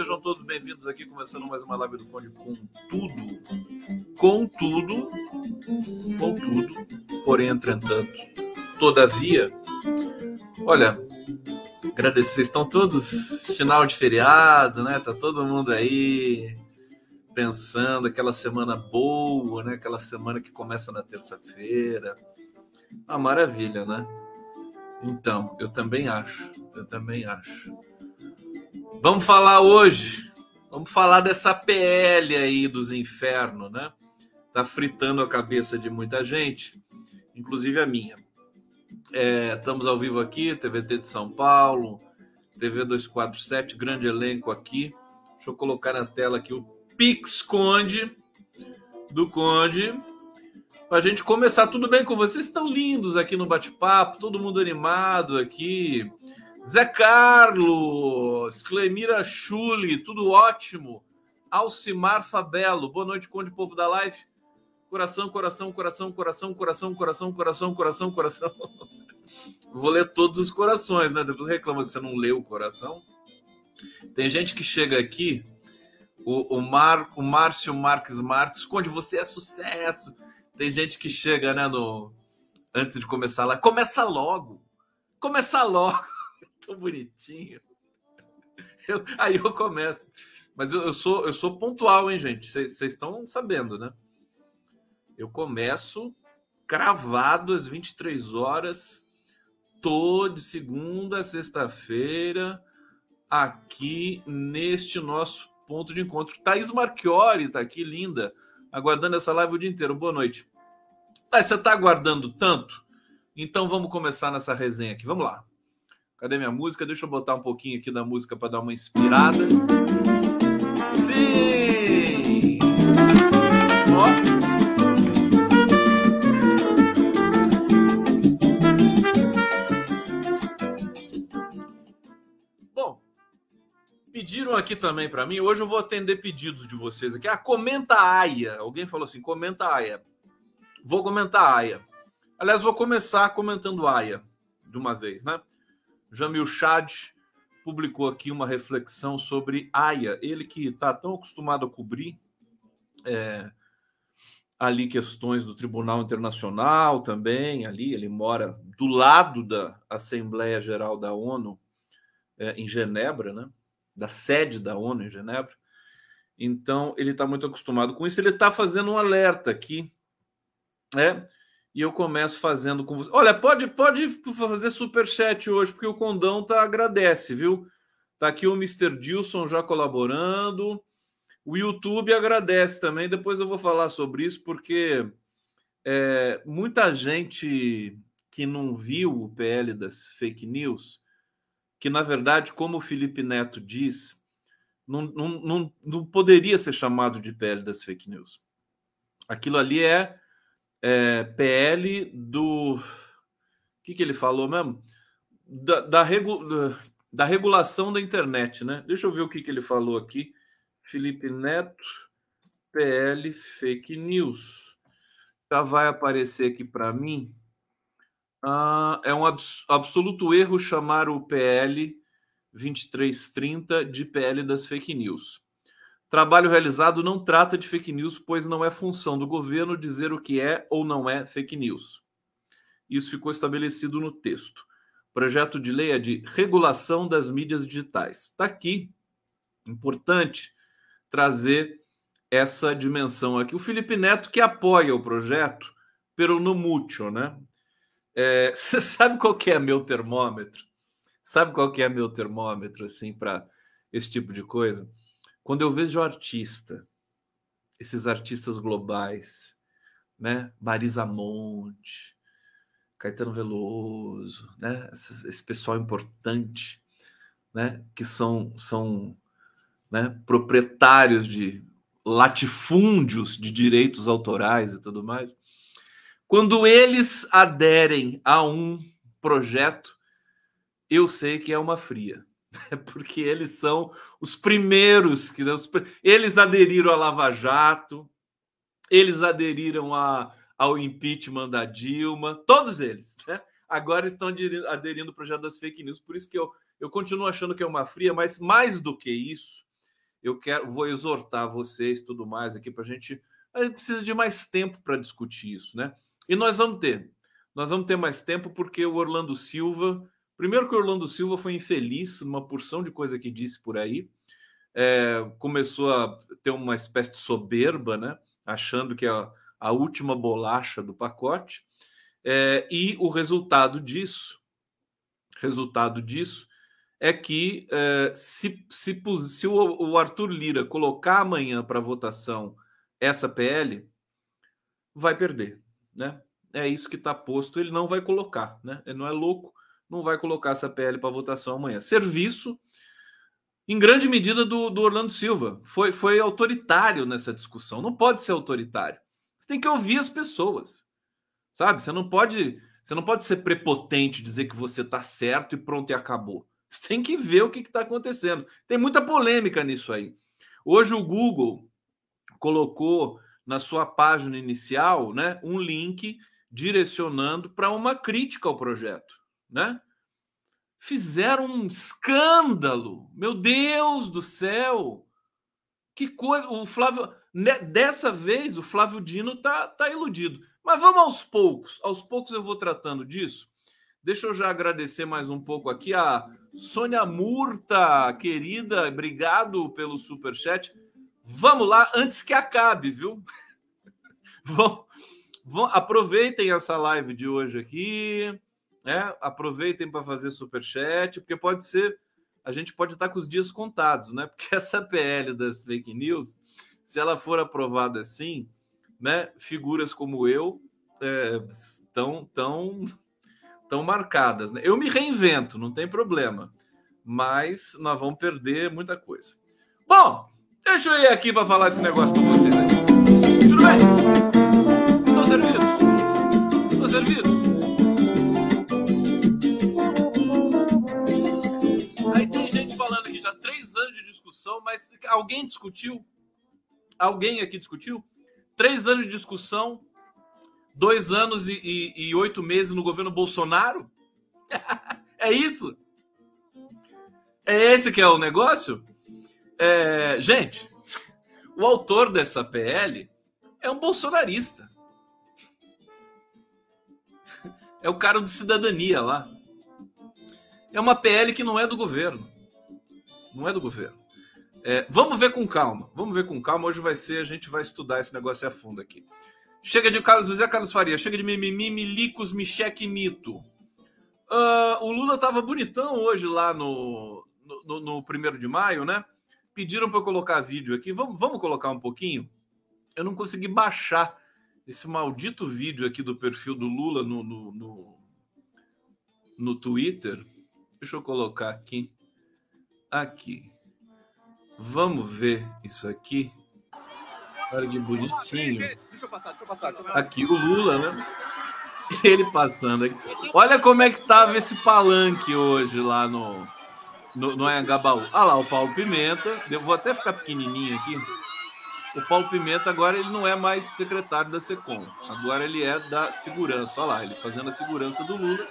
Sejam todos bem-vindos aqui, começando mais uma live do Conde com tudo, com tudo, com tudo, porém, entretanto, todavia, olha, agradecer, vocês estão todos final de feriado, né? Tá todo mundo aí pensando aquela semana boa, né? Aquela semana que começa na terça-feira. Uma maravilha, né? Então, eu também acho. Eu também acho. Vamos falar hoje. Vamos falar dessa PL aí dos infernos, né? Tá fritando a cabeça de muita gente, inclusive a minha. É, estamos ao vivo aqui, TVT de São Paulo, TV 247, grande elenco aqui. Deixa eu colocar na tela aqui o Pix Conde, do Conde, para a gente começar. Tudo bem com vocês? Estão lindos aqui no bate-papo, todo mundo animado aqui. Zé Carlos, Clemira Chuli, tudo ótimo. Alcimar Fabelo, boa noite, Conde Povo da Live. Coração, coração, coração, coração, coração, coração, coração, coração, coração. Vou ler todos os corações, né? Depois reclama que você não leu o coração. Tem gente que chega aqui o, o, Mar, o Márcio Marques Marques, Conde, você é sucesso. Tem gente que chega, né, no, antes de começar lá, começa logo, começa logo, tão bonitinho. Eu, aí eu começo. Mas eu, eu, sou eu sou pontual, hein, gente? Vocês estão sabendo, né? Eu começo cravado às 23 horas, toda de segunda a sexta-feira, aqui neste nosso ponto de encontro. Thaís Marchiori está aqui, linda, aguardando essa live o dia inteiro. Boa noite. Thaís, você está aguardando tanto? Então vamos começar nessa resenha aqui. Vamos lá. Cadê minha música? Deixa eu botar um pouquinho aqui da música para dar uma inspirada. Sim! Ó. Pediram aqui também para mim, hoje eu vou atender pedidos de vocês aqui. Ah, comenta a AIA. Alguém falou assim, comenta a AIA. Vou comentar a AIA. Aliás, vou começar comentando a AIA de uma vez, né? Jamil Chad publicou aqui uma reflexão sobre AIA. Ele que está tão acostumado a cobrir é, ali questões do Tribunal Internacional também, ali ele mora do lado da Assembleia Geral da ONU é, em Genebra, né? da sede da ONU em Genebra. Então, ele está muito acostumado com isso. Ele está fazendo um alerta aqui, né? E eu começo fazendo com você. Olha, pode, pode fazer super chat hoje, porque o Condão tá agradece, viu? Tá aqui o Mr. Dilson já colaborando. O YouTube agradece também. Depois eu vou falar sobre isso, porque é, muita gente que não viu o PL das fake news que, na verdade, como o Felipe Neto diz, não, não, não, não poderia ser chamado de PL das fake news. Aquilo ali é, é PL do. O que, que ele falou mesmo? Da, da, regu, da, regulação da internet, né? Deixa eu ver o que, que ele falou aqui. Felipe Neto, PL Fake News. Já vai aparecer aqui para mim. Ah, é um abs absoluto erro chamar o PL 2330 de PL das fake news. Trabalho realizado não trata de fake news, pois não é função do governo dizer o que é ou não é fake news. Isso ficou estabelecido no texto. Projeto de lei é de regulação das mídias digitais. Está aqui. Importante trazer essa dimensão aqui. O Felipe Neto, que apoia o projeto, pelo no mútuo, né? É, você sabe qual que é meu termômetro? Sabe qual que é meu termômetro assim para esse tipo de coisa? Quando eu vejo artista, esses artistas globais, né? Marisa Monte, Caetano Veloso, né? Esse, esse pessoal importante, né? Que são são né? proprietários de latifúndios de direitos autorais e tudo mais. Quando eles aderem a um projeto, eu sei que é uma fria, porque eles são os primeiros que eles aderiram à Lava Jato, eles aderiram a, ao impeachment da Dilma, todos eles, né? Agora estão aderindo ao projeto das fake news. Por isso que eu, eu continuo achando que é uma fria, mas mais do que isso, eu quero vou exortar vocês tudo mais aqui para a gente. A gente precisa de mais tempo para discutir isso, né? E nós vamos ter. Nós vamos ter mais tempo porque o Orlando Silva. Primeiro que o Orlando Silva foi infeliz numa porção de coisa que disse por aí. É, começou a ter uma espécie de soberba, né? Achando que a, a última bolacha do pacote. É, e o resultado disso, resultado disso é que é, se, se, se o, o Arthur Lira colocar amanhã para votação essa PL, vai perder, né? É isso que está posto. Ele não vai colocar, né? Ele não é louco, não vai colocar essa PL para votação amanhã. Serviço, em grande medida, do, do Orlando Silva. Foi, foi autoritário nessa discussão. Não pode ser autoritário. Você tem que ouvir as pessoas. Sabe? Você não pode, você não pode ser prepotente, dizer que você está certo e pronto e acabou. Você tem que ver o que está acontecendo. Tem muita polêmica nisso aí. Hoje o Google colocou na sua página inicial, né, um link direcionando para uma crítica ao projeto, né? Fizeram um escândalo. Meu Deus do céu! Que coisa, o Flávio, né, dessa vez o Flávio Dino tá tá iludido. Mas vamos aos poucos. Aos poucos eu vou tratando disso. Deixa eu já agradecer mais um pouco aqui a Sônia Murta, querida, obrigado pelo super chat. Vamos lá antes que acabe, viu? vão, vão, aproveitem essa live de hoje aqui, né? Aproveitem para fazer super chat, porque pode ser a gente pode estar com os dias contados, né? Porque essa PL das fake news, se ela for aprovada assim, né, figuras como eu estão é, tão, tão marcadas. Né? Eu me reinvento, não tem problema, mas nós vamos perder muita coisa. Bom, deixa eu ir aqui para falar esse negócio com vocês. Né? Tudo bem? Estou servido? Estou servido? Discussão, mas alguém discutiu? Alguém aqui discutiu? Três anos de discussão, dois anos e, e, e oito meses no governo Bolsonaro? é isso? É esse que é o negócio? É, gente, o autor dessa PL é um bolsonarista. É o cara do Cidadania lá. É uma PL que não é do governo. Não é do governo. É, vamos ver com calma. Vamos ver com calma. Hoje vai ser, a gente vai estudar esse negócio a fundo aqui. Chega de Carlos José Carlos Faria. Chega de mimimi, milicos, micheque mito. Uh, o Lula tava bonitão hoje lá no, no, no primeiro de maio, né? Pediram para colocar vídeo aqui. Vamos, vamos colocar um pouquinho? Eu não consegui baixar esse maldito vídeo aqui do perfil do Lula no, no, no, no Twitter. Deixa eu colocar aqui. Aqui. Vamos ver isso aqui. Olha que bonitinho. Deixa eu passar, deixa eu passar. Aqui o Lula, né? Ele passando aqui. Olha como é que tava esse palanque hoje lá no, no, no Anhangabaú. Olha lá o Paulo Pimenta. Eu vou até ficar pequenininho aqui. O Paulo Pimenta agora ele não é mais secretário da Secom. Agora ele é da segurança. Olha lá, ele fazendo a segurança do Lula.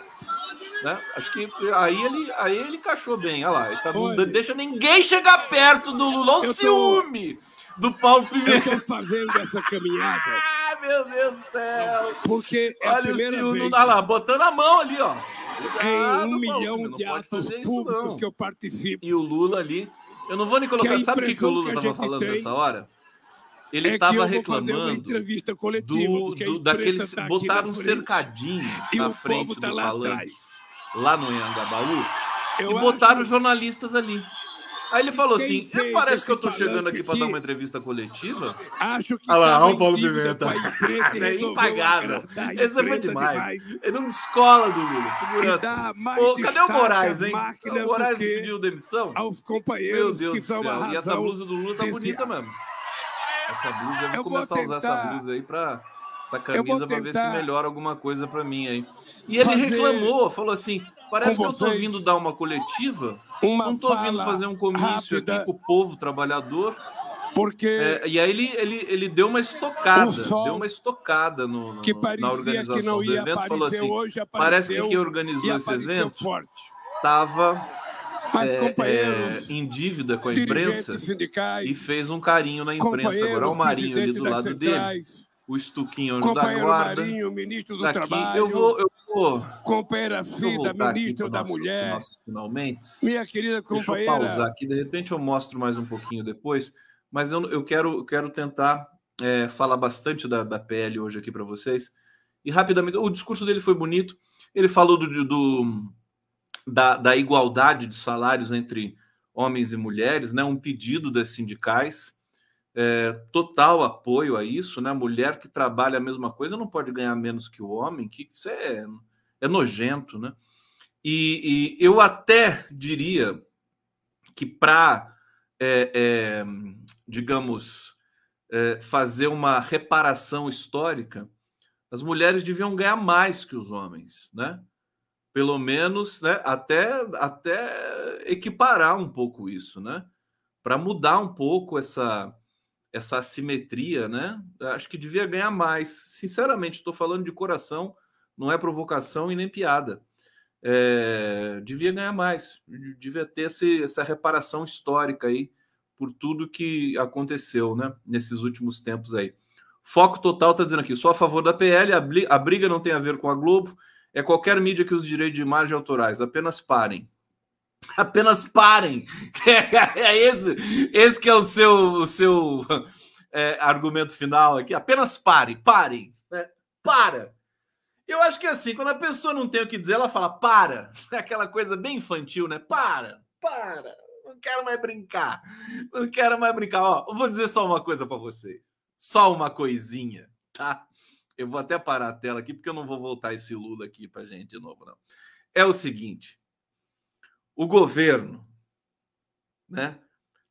Né? Acho que aí ele, aí ele encaixou bem. Olha lá, ele tá, não deixa ninguém chegar perto do Lula. Olha o ciúme do Paulo Pimenta. Eu tô fazendo essa caminhada. ah, meu Deus do céu. Porque é Olha a primeira o ciúme, vez. Olha lá, botando a mão ali, ó. em um milhão de atos públicos isso, que eu participo. E o Lula ali. Eu não vou nem colocar. Sabe o que, que o Lula estava falando nessa hora? Ele estava é reclamando do, do daqueles tá botaram um cercadinho na frente tá do palanque. Atrás lá no Anhangabaú eu e botaram acho... jornalistas ali. Aí ele falou Quem assim: parece que eu tô chegando aqui para dar uma entrevista coletiva. Acho que. Olha lá, olha o Paulo Pimenta. é impagável. Esse foi demais. demais. Ele não descola do Lula. Segurança. Pô, cadê o Moraes, hein? O Moraes pediu demissão? Aos companheiros Meu Deus que do céu. E essa blusa do Lula tá bonita mesmo. Essa blusa, eu vou começar a usar essa blusa aí para da camisa para ver se melhora alguma coisa para mim aí. E ele reclamou, falou assim: parece que eu estou vindo dar uma coletiva, uma não estou vindo fazer um comício rápida. aqui com o povo trabalhador, Porque é, e aí ele, ele, ele deu uma estocada, deu uma estocada no, no, na organização que não do evento. Falou assim: hoje, parece que quem organizou esse evento estava é, é, em dívida com a imprensa e fez um carinho na imprensa. Agora o Marinho ali do lado dele, o Estuquinho anjo da guarda. Marinho, ministro do daqui, Trabalho. Eu vou, eu vou, companheira Cida, ministro da nosso, Mulher. finalmente. Minha querida companheira. Deixa eu pausar aqui, de repente eu mostro mais um pouquinho depois, mas eu, eu quero, quero tentar é, falar bastante da, da PL hoje aqui para vocês. E rapidamente, o discurso dele foi bonito. Ele falou do, do da, da igualdade de salários entre homens e mulheres, né? Um pedido das sindicais. É, total apoio a isso, né? Mulher que trabalha a mesma coisa não pode ganhar menos que o homem, que isso é, é nojento, né? E, e eu até diria que para, é, é, digamos, é, fazer uma reparação histórica, as mulheres deviam ganhar mais que os homens, né? pelo menos, né, até, até equiparar um pouco isso, né? Para mudar um pouco essa, essa assimetria, né? Acho que devia ganhar mais. Sinceramente, estou falando de coração, não é provocação e nem piada. É, devia ganhar mais, devia ter esse, essa reparação histórica aí por tudo que aconteceu, né? Nesses últimos tempos aí. Foco total está dizendo aqui, sou a favor da PL, a briga não tem a ver com a Globo é qualquer mídia que use direito de imagem autorais. Apenas parem. Apenas parem. É, esse, esse que é o seu, o seu é, argumento final aqui. Apenas parem, parem. Né? Para. Eu acho que é assim, quando a pessoa não tem o que dizer, ela fala para. É aquela coisa bem infantil, né? Para, para. Não quero mais brincar. Não quero mais brincar. Ó, eu vou dizer só uma coisa para vocês. Só uma coisinha, tá? Eu vou até parar a tela aqui, porque eu não vou voltar esse Lula aqui para gente de novo, não. É o seguinte: o governo, né,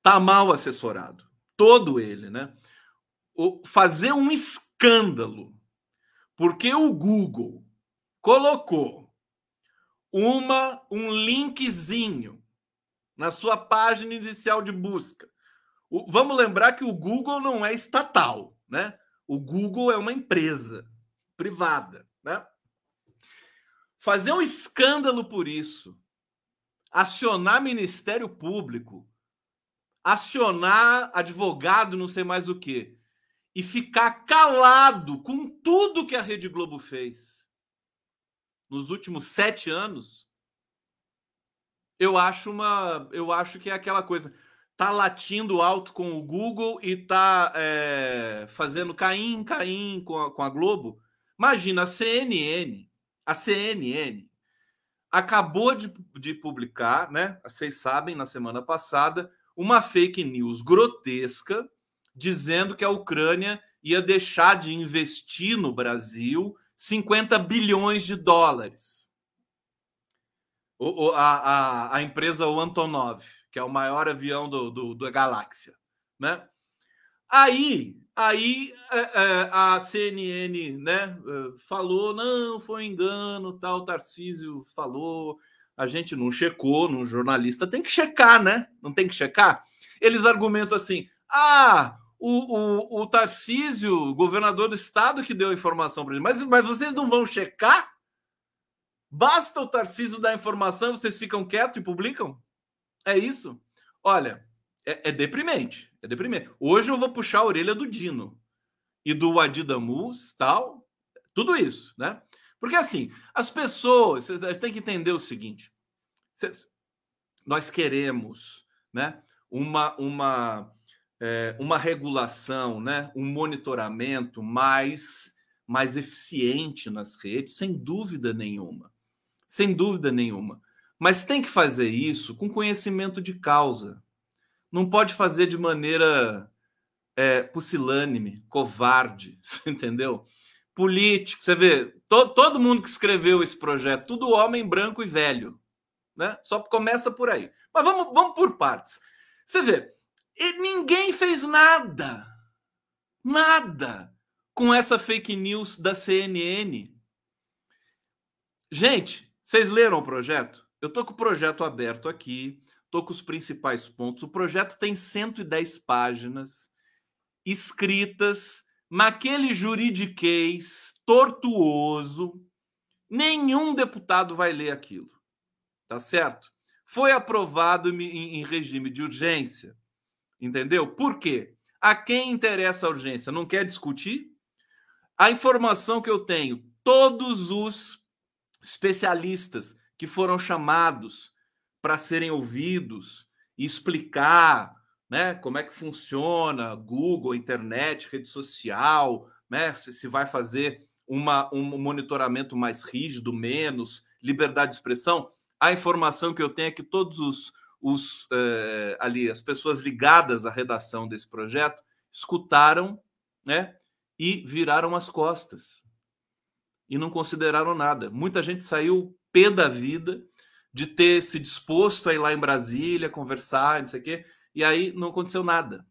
tá mal assessorado, todo ele, né? O, fazer um escândalo, porque o Google colocou uma um linkzinho na sua página inicial de busca. O, vamos lembrar que o Google não é estatal, né? O Google é uma empresa privada, né? Fazer um escândalo por isso, acionar Ministério Público, acionar advogado, não sei mais o que, e ficar calado com tudo que a Rede Globo fez nos últimos sete anos, eu acho uma, eu acho que é aquela coisa tá latindo alto com o Google e tá é, fazendo caim, caim com a, com a Globo. Imagina, a CNN, a CNN acabou de, de publicar, né? Vocês sabem, na semana passada, uma fake news grotesca dizendo que a Ucrânia ia deixar de investir no Brasil 50 bilhões de dólares. O, a, a, a empresa Antonov que é o maior avião do, do, da galáxia, né? Aí, aí é, é, a CNN, né, é, falou, não, foi um engano, tal, Tarcísio falou, a gente não checou, no jornalista tem que checar, né? Não tem que checar? Eles argumentam assim, ah, o, o, o Tarcísio, governador do estado, que deu a informação para ele, mas, mas vocês não vão checar? Basta o Tarcísio dar informação, vocês ficam quietos e publicam? É isso? Olha, é, é, deprimente. É deprimente. Hoje eu vou puxar a orelha do Dino e do Adidamus, tal. Tudo isso, né? Porque assim, as pessoas, vocês têm que entender o seguinte: nós queremos, né? Uma, uma, é, uma regulação, né? Um monitoramento mais, mais eficiente nas redes, sem dúvida nenhuma. Sem dúvida nenhuma. Mas tem que fazer isso com conhecimento de causa. Não pode fazer de maneira é, pusilânime, covarde, entendeu? Político, você vê, to, todo mundo que escreveu esse projeto, tudo homem branco e velho, né? Só começa por aí. Mas vamos, vamos por partes. Você vê, ninguém fez nada, nada com essa fake news da CNN. Gente, vocês leram o projeto? Eu tô com o projeto aberto aqui. Estou com os principais pontos. O projeto tem 110 páginas escritas naquele juridiquês tortuoso. Nenhum deputado vai ler aquilo. Tá certo? Foi aprovado em, em regime de urgência. Entendeu? Por quê? A quem interessa a urgência? Não quer discutir? A informação que eu tenho, todos os especialistas que foram chamados para serem ouvidos e explicar né, como é que funciona Google, internet, rede social, né, se, se vai fazer uma, um monitoramento mais rígido, menos, liberdade de expressão. A informação que eu tenho é que todos os, os eh, ali as pessoas ligadas à redação desse projeto escutaram, né, e viraram as costas e não consideraram nada. Muita gente saiu pé da vida de ter se disposto a ir lá em Brasília conversar, não sei o quê, e aí não aconteceu nada.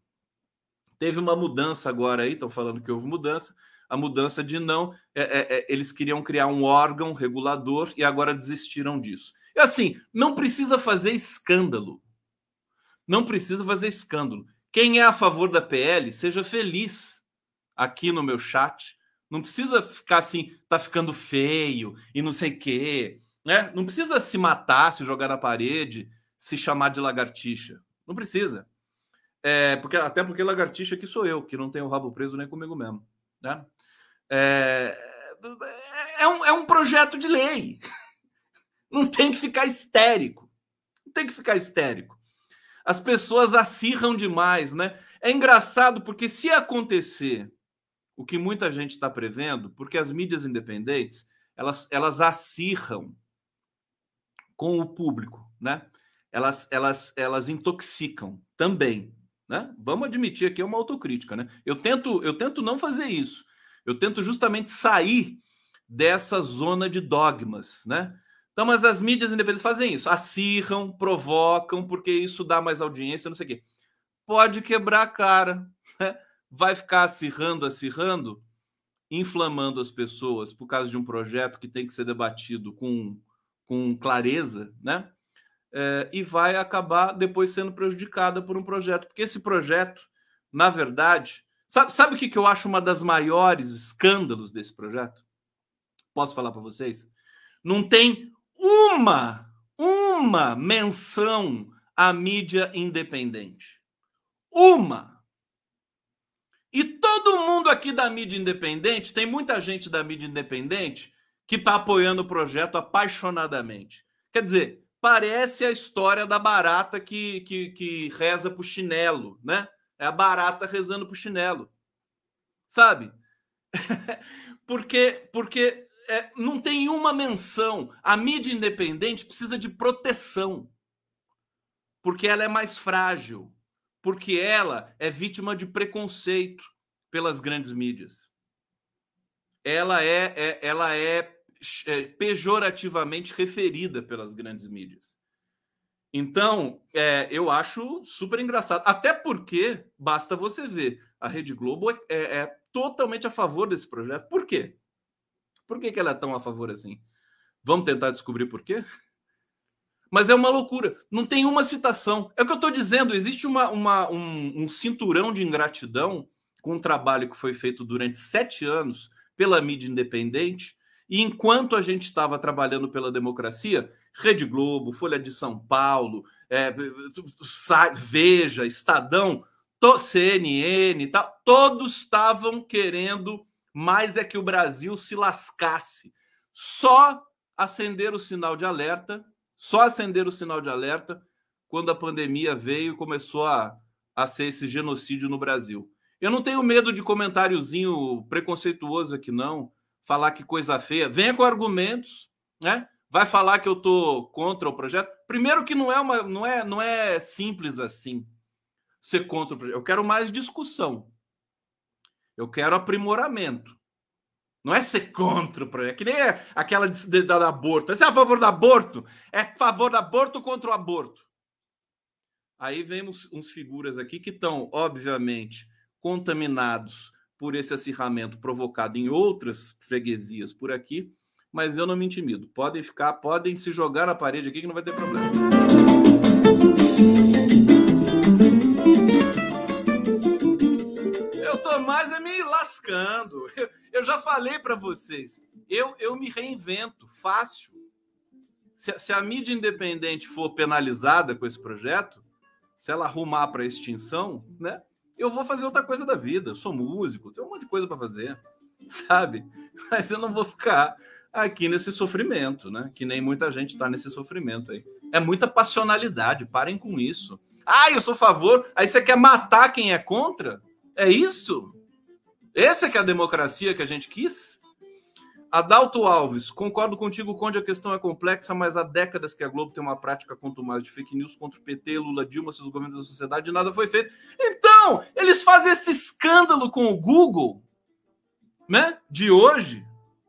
Teve uma mudança agora aí, estão falando que houve mudança, a mudança de não, é, é, é, eles queriam criar um órgão regulador e agora desistiram disso. E assim, não precisa fazer escândalo. Não precisa fazer escândalo. Quem é a favor da PL, seja feliz aqui no meu chat. Não precisa ficar assim, tá ficando feio e não sei o quê. Né? Não precisa se matar, se jogar na parede, se chamar de lagartixa. Não precisa. É, porque, até porque lagartixa aqui sou eu, que não tenho o rabo preso nem comigo mesmo. Né? É, é, um, é um projeto de lei. Não tem que ficar histérico. Não tem que ficar histérico. As pessoas acirram demais, né? É engraçado porque se acontecer o que muita gente está prevendo, porque as mídias independentes elas, elas acirram com o público, né? Elas, elas, elas intoxicam também, né? Vamos admitir aqui uma autocrítica, né? Eu tento, eu tento não fazer isso. Eu tento justamente sair dessa zona de dogmas, né? Então, mas as mídias independentes fazem isso, acirram, provocam, porque isso dá mais audiência, não sei o quê. Pode quebrar a cara, né? vai ficar acirrando, acirrando, inflamando as pessoas por causa de um projeto que tem que ser debatido com, com clareza, né? É, e vai acabar depois sendo prejudicada por um projeto, porque esse projeto, na verdade, sabe, sabe o que, que eu acho uma das maiores escândalos desse projeto? Posso falar para vocês? Não tem uma, uma menção à mídia independente. Uma. E todo mundo aqui da mídia independente, tem muita gente da mídia independente que está apoiando o projeto apaixonadamente. Quer dizer, parece a história da barata que, que, que reza pro chinelo, né? É a barata rezando pro chinelo. Sabe? porque porque é, não tem uma menção. A mídia independente precisa de proteção, porque ela é mais frágil, porque ela é vítima de preconceito pelas grandes mídias. Ela é, é ela é, é pejorativamente referida pelas grandes mídias. Então, é, eu acho super engraçado. Até porque, basta você ver, a Rede Globo é, é, é totalmente a favor desse projeto. Por quê? Por que, que ela é tão a favor assim? Vamos tentar descobrir por quê? Mas é uma loucura. Não tem uma citação. É o que eu estou dizendo. Existe uma, uma um, um, cinturão de ingratidão com um trabalho que foi feito durante sete anos pela mídia independente. E enquanto a gente estava trabalhando pela democracia, Rede Globo, Folha de São Paulo, é, Veja, Estadão, CNN, tal, todos estavam querendo mais é que o Brasil se lascasse. Só acender o sinal de alerta, só acender o sinal de alerta quando a pandemia veio e começou a, a ser esse genocídio no Brasil. Eu não tenho medo de comentáriozinho preconceituoso aqui, não. Falar que coisa feia. Venha com argumentos, né? Vai falar que eu tô contra o projeto. Primeiro que não é uma, não é, não é simples assim ser contra o projeto. Eu quero mais discussão. Eu quero aprimoramento. Não é ser contra o projeto. É que nem aquela de, de, da aborto. Você é a favor do aborto? É a favor do aborto contra o aborto. Aí vemos uns figuras aqui que estão, obviamente, contaminados por esse acirramento provocado em outras freguesias por aqui, mas eu não me intimido. Podem ficar, podem se jogar na parede aqui que não vai ter problema. Eu tô mais é me lascando. Eu, eu já falei para vocês. Eu, eu me reinvento fácil. Se, se a mídia independente for penalizada com esse projeto, se ela arrumar para extinção, né? Eu vou fazer outra coisa da vida. Eu sou músico, tenho um monte de coisa para fazer, sabe? Mas eu não vou ficar aqui nesse sofrimento, né? Que nem muita gente está nesse sofrimento aí. É muita passionalidade, parem com isso. Ah, eu sou a favor. Aí você quer matar quem é contra? É isso? Essa é que é a democracia que a gente quis? Adalto Alves, concordo contigo, Conde, a questão é complexa, mas há décadas que a Globo tem uma prática mais de fake news contra o PT, Lula, Dilma, seus governos da sociedade e nada foi feito. Então, eles fazem esse escândalo com o Google, né, de hoje.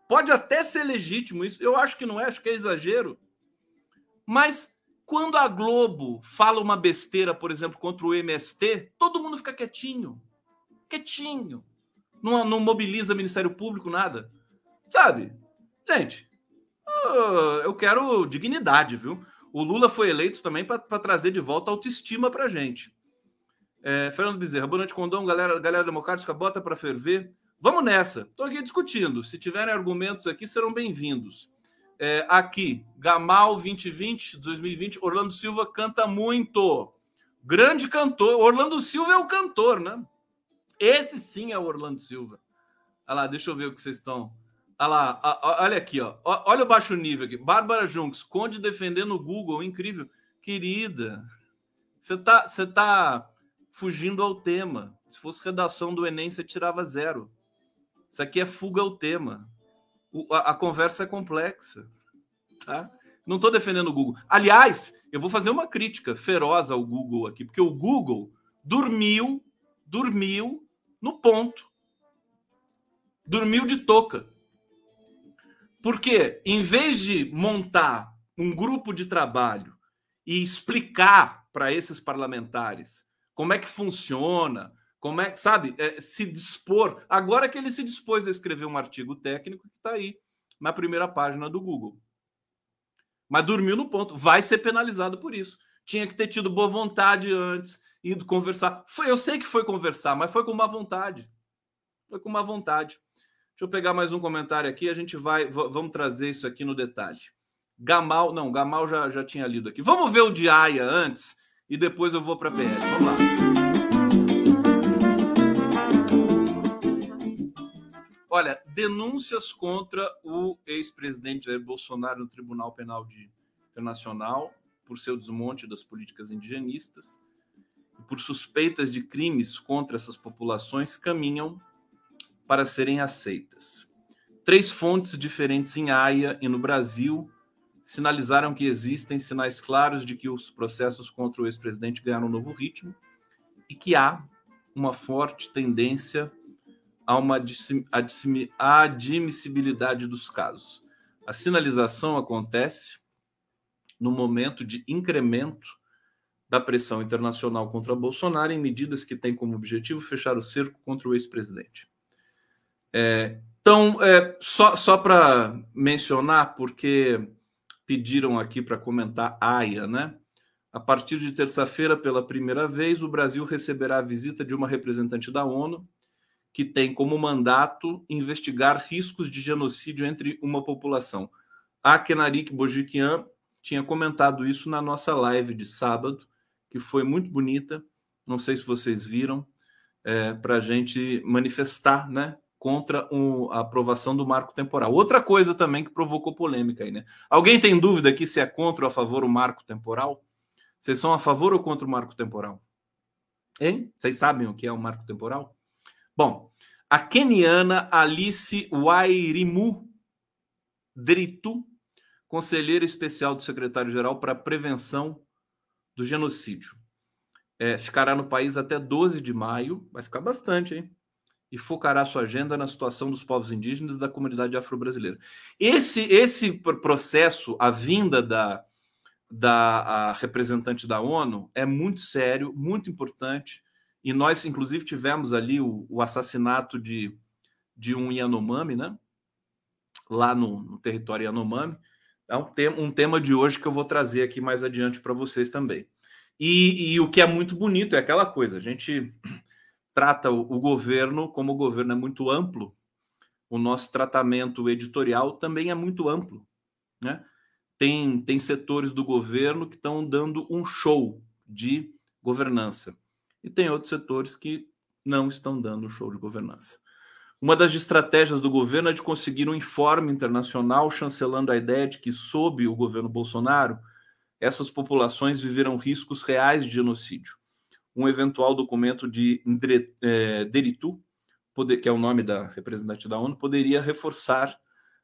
Pode até ser legítimo isso, eu acho que não é, acho que é exagero. Mas quando a Globo fala uma besteira, por exemplo, contra o MST, todo mundo fica quietinho. Quietinho. Não, não mobiliza Ministério Público, nada. Sabe? Gente, eu quero dignidade, viu? O Lula foi eleito também para trazer de volta autoestima para gente. É, Fernando Bezerra, boa noite, Condom, galera, galera democrática, bota para ferver. Vamos nessa. Estou aqui discutindo. Se tiverem argumentos aqui, serão bem-vindos. É, aqui, Gamal 2020, 2020, Orlando Silva canta muito. Grande cantor. Orlando Silva é o cantor, né? Esse sim é o Orlando Silva. Olha lá, deixa eu ver o que vocês estão. Olha lá, olha aqui, ó. Olha o baixo nível aqui. Bárbara Junks, Conde defendendo o Google, incrível. Querida, você tá, você tá fugindo ao tema. Se fosse redação do Enem, você tirava zero. Isso aqui é fuga ao tema. O, a, a, conversa é complexa. Tá? Não estou defendendo o Google. Aliás, eu vou fazer uma crítica feroz ao Google aqui, porque o Google dormiu, dormiu no ponto. Dormiu de touca. Porque, em vez de montar um grupo de trabalho e explicar para esses parlamentares como é que funciona, como é que, sabe, é, se dispor. Agora que ele se dispôs a escrever um artigo técnico que está aí na primeira página do Google. Mas dormiu no ponto, vai ser penalizado por isso. Tinha que ter tido boa vontade antes, ido conversar. Foi, eu sei que foi conversar, mas foi com má vontade. Foi com má vontade. Deixa eu pegar mais um comentário aqui, a gente vai, vamos trazer isso aqui no detalhe. Gamal, não, Gamal já, já tinha lido aqui. Vamos ver o de Aya antes e depois eu vou para a PL. Vamos lá. Olha, denúncias contra o ex-presidente Jair Bolsonaro no Tribunal Penal de Internacional por seu desmonte das políticas indigenistas e por suspeitas de crimes contra essas populações caminham para serem aceitas. Três fontes diferentes em Haia e no Brasil sinalizaram que existem sinais claros de que os processos contra o ex-presidente ganharam um novo ritmo e que há uma forte tendência a uma admissibilidade dos casos. A sinalização acontece no momento de incremento da pressão internacional contra Bolsonaro em medidas que têm como objetivo fechar o cerco contra o ex-presidente. É, então, é, só, só para mencionar, porque pediram aqui para comentar AIA, né? A partir de terça-feira, pela primeira vez, o Brasil receberá a visita de uma representante da ONU que tem como mandato investigar riscos de genocídio entre uma população. A Kenarik Bojikian tinha comentado isso na nossa live de sábado, que foi muito bonita. Não sei se vocês viram, é, para a gente manifestar né, contra a aprovação do marco temporal. Outra coisa também que provocou polêmica aí, né? Alguém tem dúvida aqui se é contra ou a favor o marco temporal? Vocês são a favor ou contra o marco temporal? Hein? Vocês sabem o que é o marco temporal? Bom, a keniana Alice Wairimu Drito, conselheira especial do secretário-geral para a prevenção do genocídio, é, ficará no país até 12 de maio, vai ficar bastante, hein? E focará sua agenda na situação dos povos indígenas e da comunidade afro-brasileira. Esse, esse processo, a vinda da, da representante da ONU, é muito sério, muito importante, e nós, inclusive, tivemos ali o, o assassinato de, de um Yanomami, né? lá no, no território Yanomami. É um, tema, um tema de hoje que eu vou trazer aqui mais adiante para vocês também. E, e, o que é muito bonito é aquela coisa: a gente trata o, governo, como o governo é muito amplo, o nosso tratamento editorial também é muito amplo. Né? Tem, tem setores do governo que estão dando um show de governança, e tem outros setores que não estão dando um show de governança. Uma das estratégias do governo é de conseguir um informe internacional chancelando a ideia de que, sob o governo Bolsonaro, essas populações viveram riscos reais de genocídio. Um eventual documento de é, Deritu, que é o nome da representante da ONU, poderia reforçar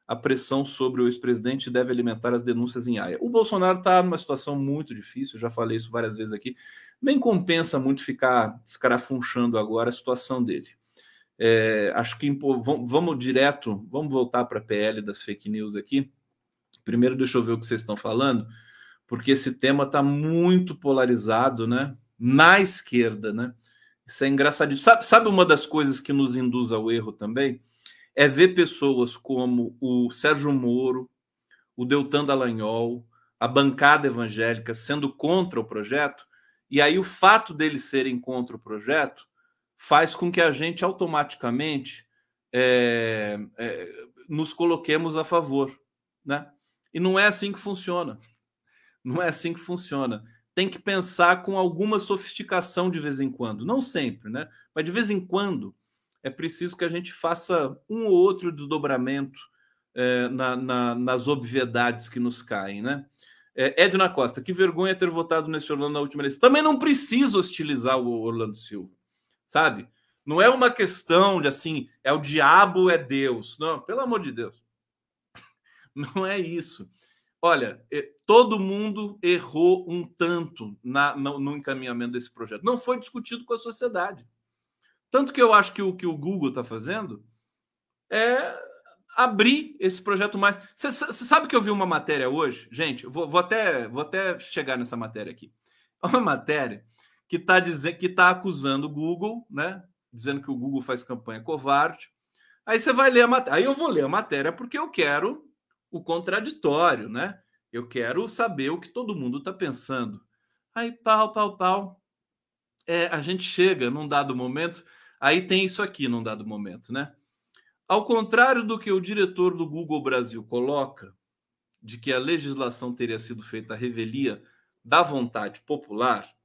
a pressão sobre o ex-presidente deve alimentar as denúncias em Haia. O Bolsonaro está numa situação muito difícil, já falei isso várias vezes aqui. Nem compensa muito ficar escarafunchando agora a situação dele. É, acho que vamos, vamos direto, vamos voltar para a PL das fake news aqui. Primeiro, deixa eu ver o que vocês estão falando porque esse tema está muito polarizado, né? Na esquerda, né? Isso é engraçadíssimo. Sabe, sabe uma das coisas que nos induz ao erro também? É ver pessoas como o Sérgio Moro, o Deltan Dallagnol, a bancada evangélica sendo contra o projeto, e aí o fato deles serem contra o projeto faz com que a gente automaticamente é, é, nos coloquemos a favor, né? E não é assim que funciona. Não é assim que funciona. Tem que pensar com alguma sofisticação de vez em quando. Não sempre, né? Mas de vez em quando é preciso que a gente faça um ou outro desdobramento é, na, na, nas obviedades que nos caem, né? É, Edna Costa, que vergonha ter votado nesse Orlando na última eleição. Também não preciso hostilizar o Orlando Silva, sabe? Não é uma questão de assim, é o diabo, é Deus. Não, pelo amor de Deus. Não é isso. Olha, todo mundo errou um tanto na, no, no, encaminhamento desse projeto. Não foi discutido com a sociedade. Tanto que eu acho que o que o Google está fazendo é abrir esse projeto mais. Você sabe que eu vi uma matéria hoje? Gente, vou, vou, até, vou até chegar nessa matéria aqui. É uma matéria que está que está acusando o Google, né? Dizendo que o Google faz campanha covarde. Aí você vai ler a matéria. Aí eu vou ler a matéria porque eu quero o contraditório, né? Eu quero saber o que todo mundo está pensando. Aí tal, tal, tal. É, a gente chega num dado momento, aí tem isso aqui num dado momento, né? Ao contrário do que o diretor do Google Brasil coloca, de que a legislação teria sido feita à revelia da vontade popular,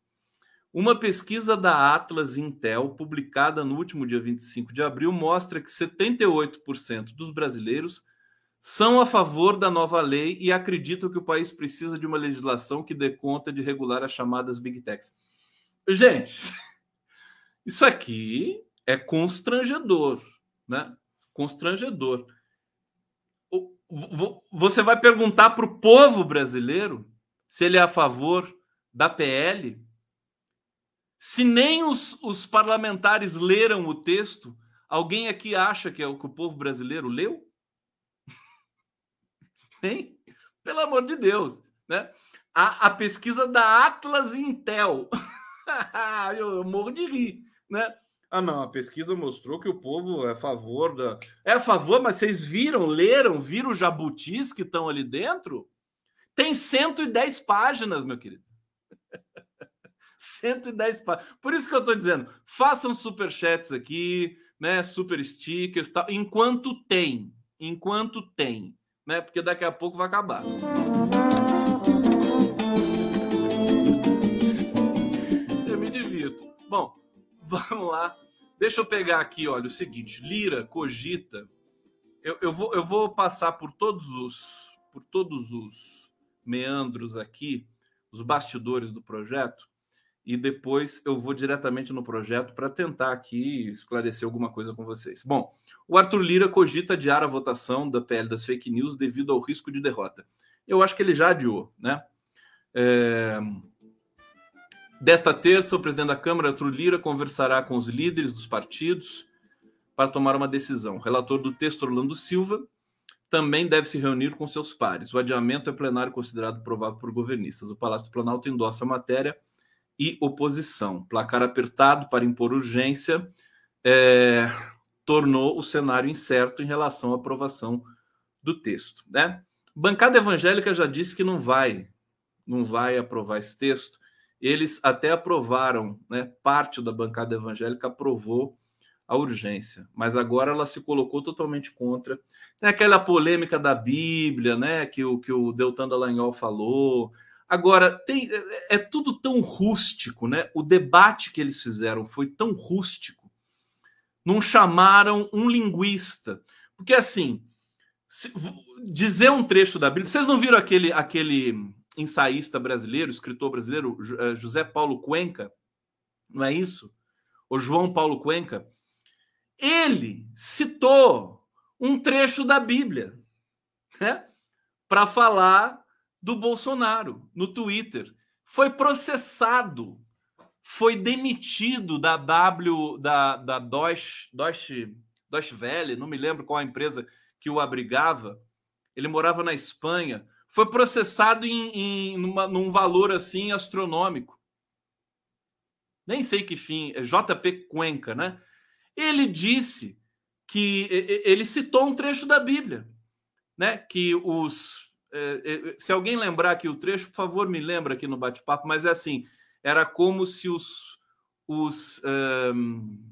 uma pesquisa da Atlas Intel, publicada no último dia 25 de abril, mostra que 78% dos brasileiros são a favor da nova lei e acreditam que o país precisa de uma legislação que dê conta de regular as chamadas big techs. Gente, isso aqui é constrangedor, né? Constrangedor. Você vai perguntar para o povo brasileiro se ele é a favor da PL? Se nem os, os parlamentares leram o texto, alguém aqui acha que é o que o povo brasileiro leu? Hein? Pelo amor de Deus, né? A, a pesquisa da Atlas Intel. eu, eu morro de rir, né? Ah, não, a pesquisa mostrou que o povo é a favor da. É a favor, mas vocês viram, leram, viram os jabutis que estão ali dentro? Tem 110 páginas, meu querido. 110 páginas. Por isso que eu estou dizendo, façam superchats aqui, né? Super stickers, tal, enquanto tem. Enquanto tem né? Porque daqui a pouco vai acabar. Eu me divirto. Bom, vamos lá. Deixa eu pegar aqui, olha, o seguinte: Lira cogita. Eu, eu, vou, eu vou passar por todos os por todos os meandros aqui, os bastidores do projeto, e depois eu vou diretamente no projeto para tentar aqui esclarecer alguma coisa com vocês. Bom, o Arthur Lira cogita adiar a votação da PL das fake news devido ao risco de derrota. Eu acho que ele já adiou, né? É... Desta terça, o presidente da Câmara, Arthur Lira, conversará com os líderes dos partidos para tomar uma decisão. O relator do texto, Orlando Silva, também deve se reunir com seus pares. O adiamento é plenário considerado provável por governistas. O Palácio do Planalto endossa a matéria e oposição. Placar apertado para impor urgência é, tornou o cenário incerto em relação à aprovação do texto. Né? Bancada evangélica já disse que não vai, não vai aprovar esse texto eles até aprovaram, né? Parte da bancada evangélica aprovou a urgência, mas agora ela se colocou totalmente contra. Tem aquela polêmica da Bíblia, né? Que o que o Deltan Dallagnol falou. Agora tem é, é tudo tão rústico, né? O debate que eles fizeram foi tão rústico. Não chamaram um linguista, porque assim dizer um trecho da Bíblia. Vocês não viram aquele aquele ensaísta brasileiro, escritor brasileiro, eh, José Paulo Cuenca? Não é isso? O João Paulo Cuenca? ele citou um trecho da Bíblia né, para falar do Bolsonaro no Twitter. Foi processado, foi demitido da W, da, da Deutsche, Deutsche, Deutsche Welle, não me lembro qual a empresa que o abrigava. Ele morava na Espanha. Foi processado em, em numa, num valor assim astronômico. Nem sei que fim, é JP Cuenca, né? Ele disse que ele citou um trecho da Bíblia, né? Que os se alguém lembrar aqui o trecho, por favor, me lembra aqui no bate-papo, mas é assim, era como se os, os um,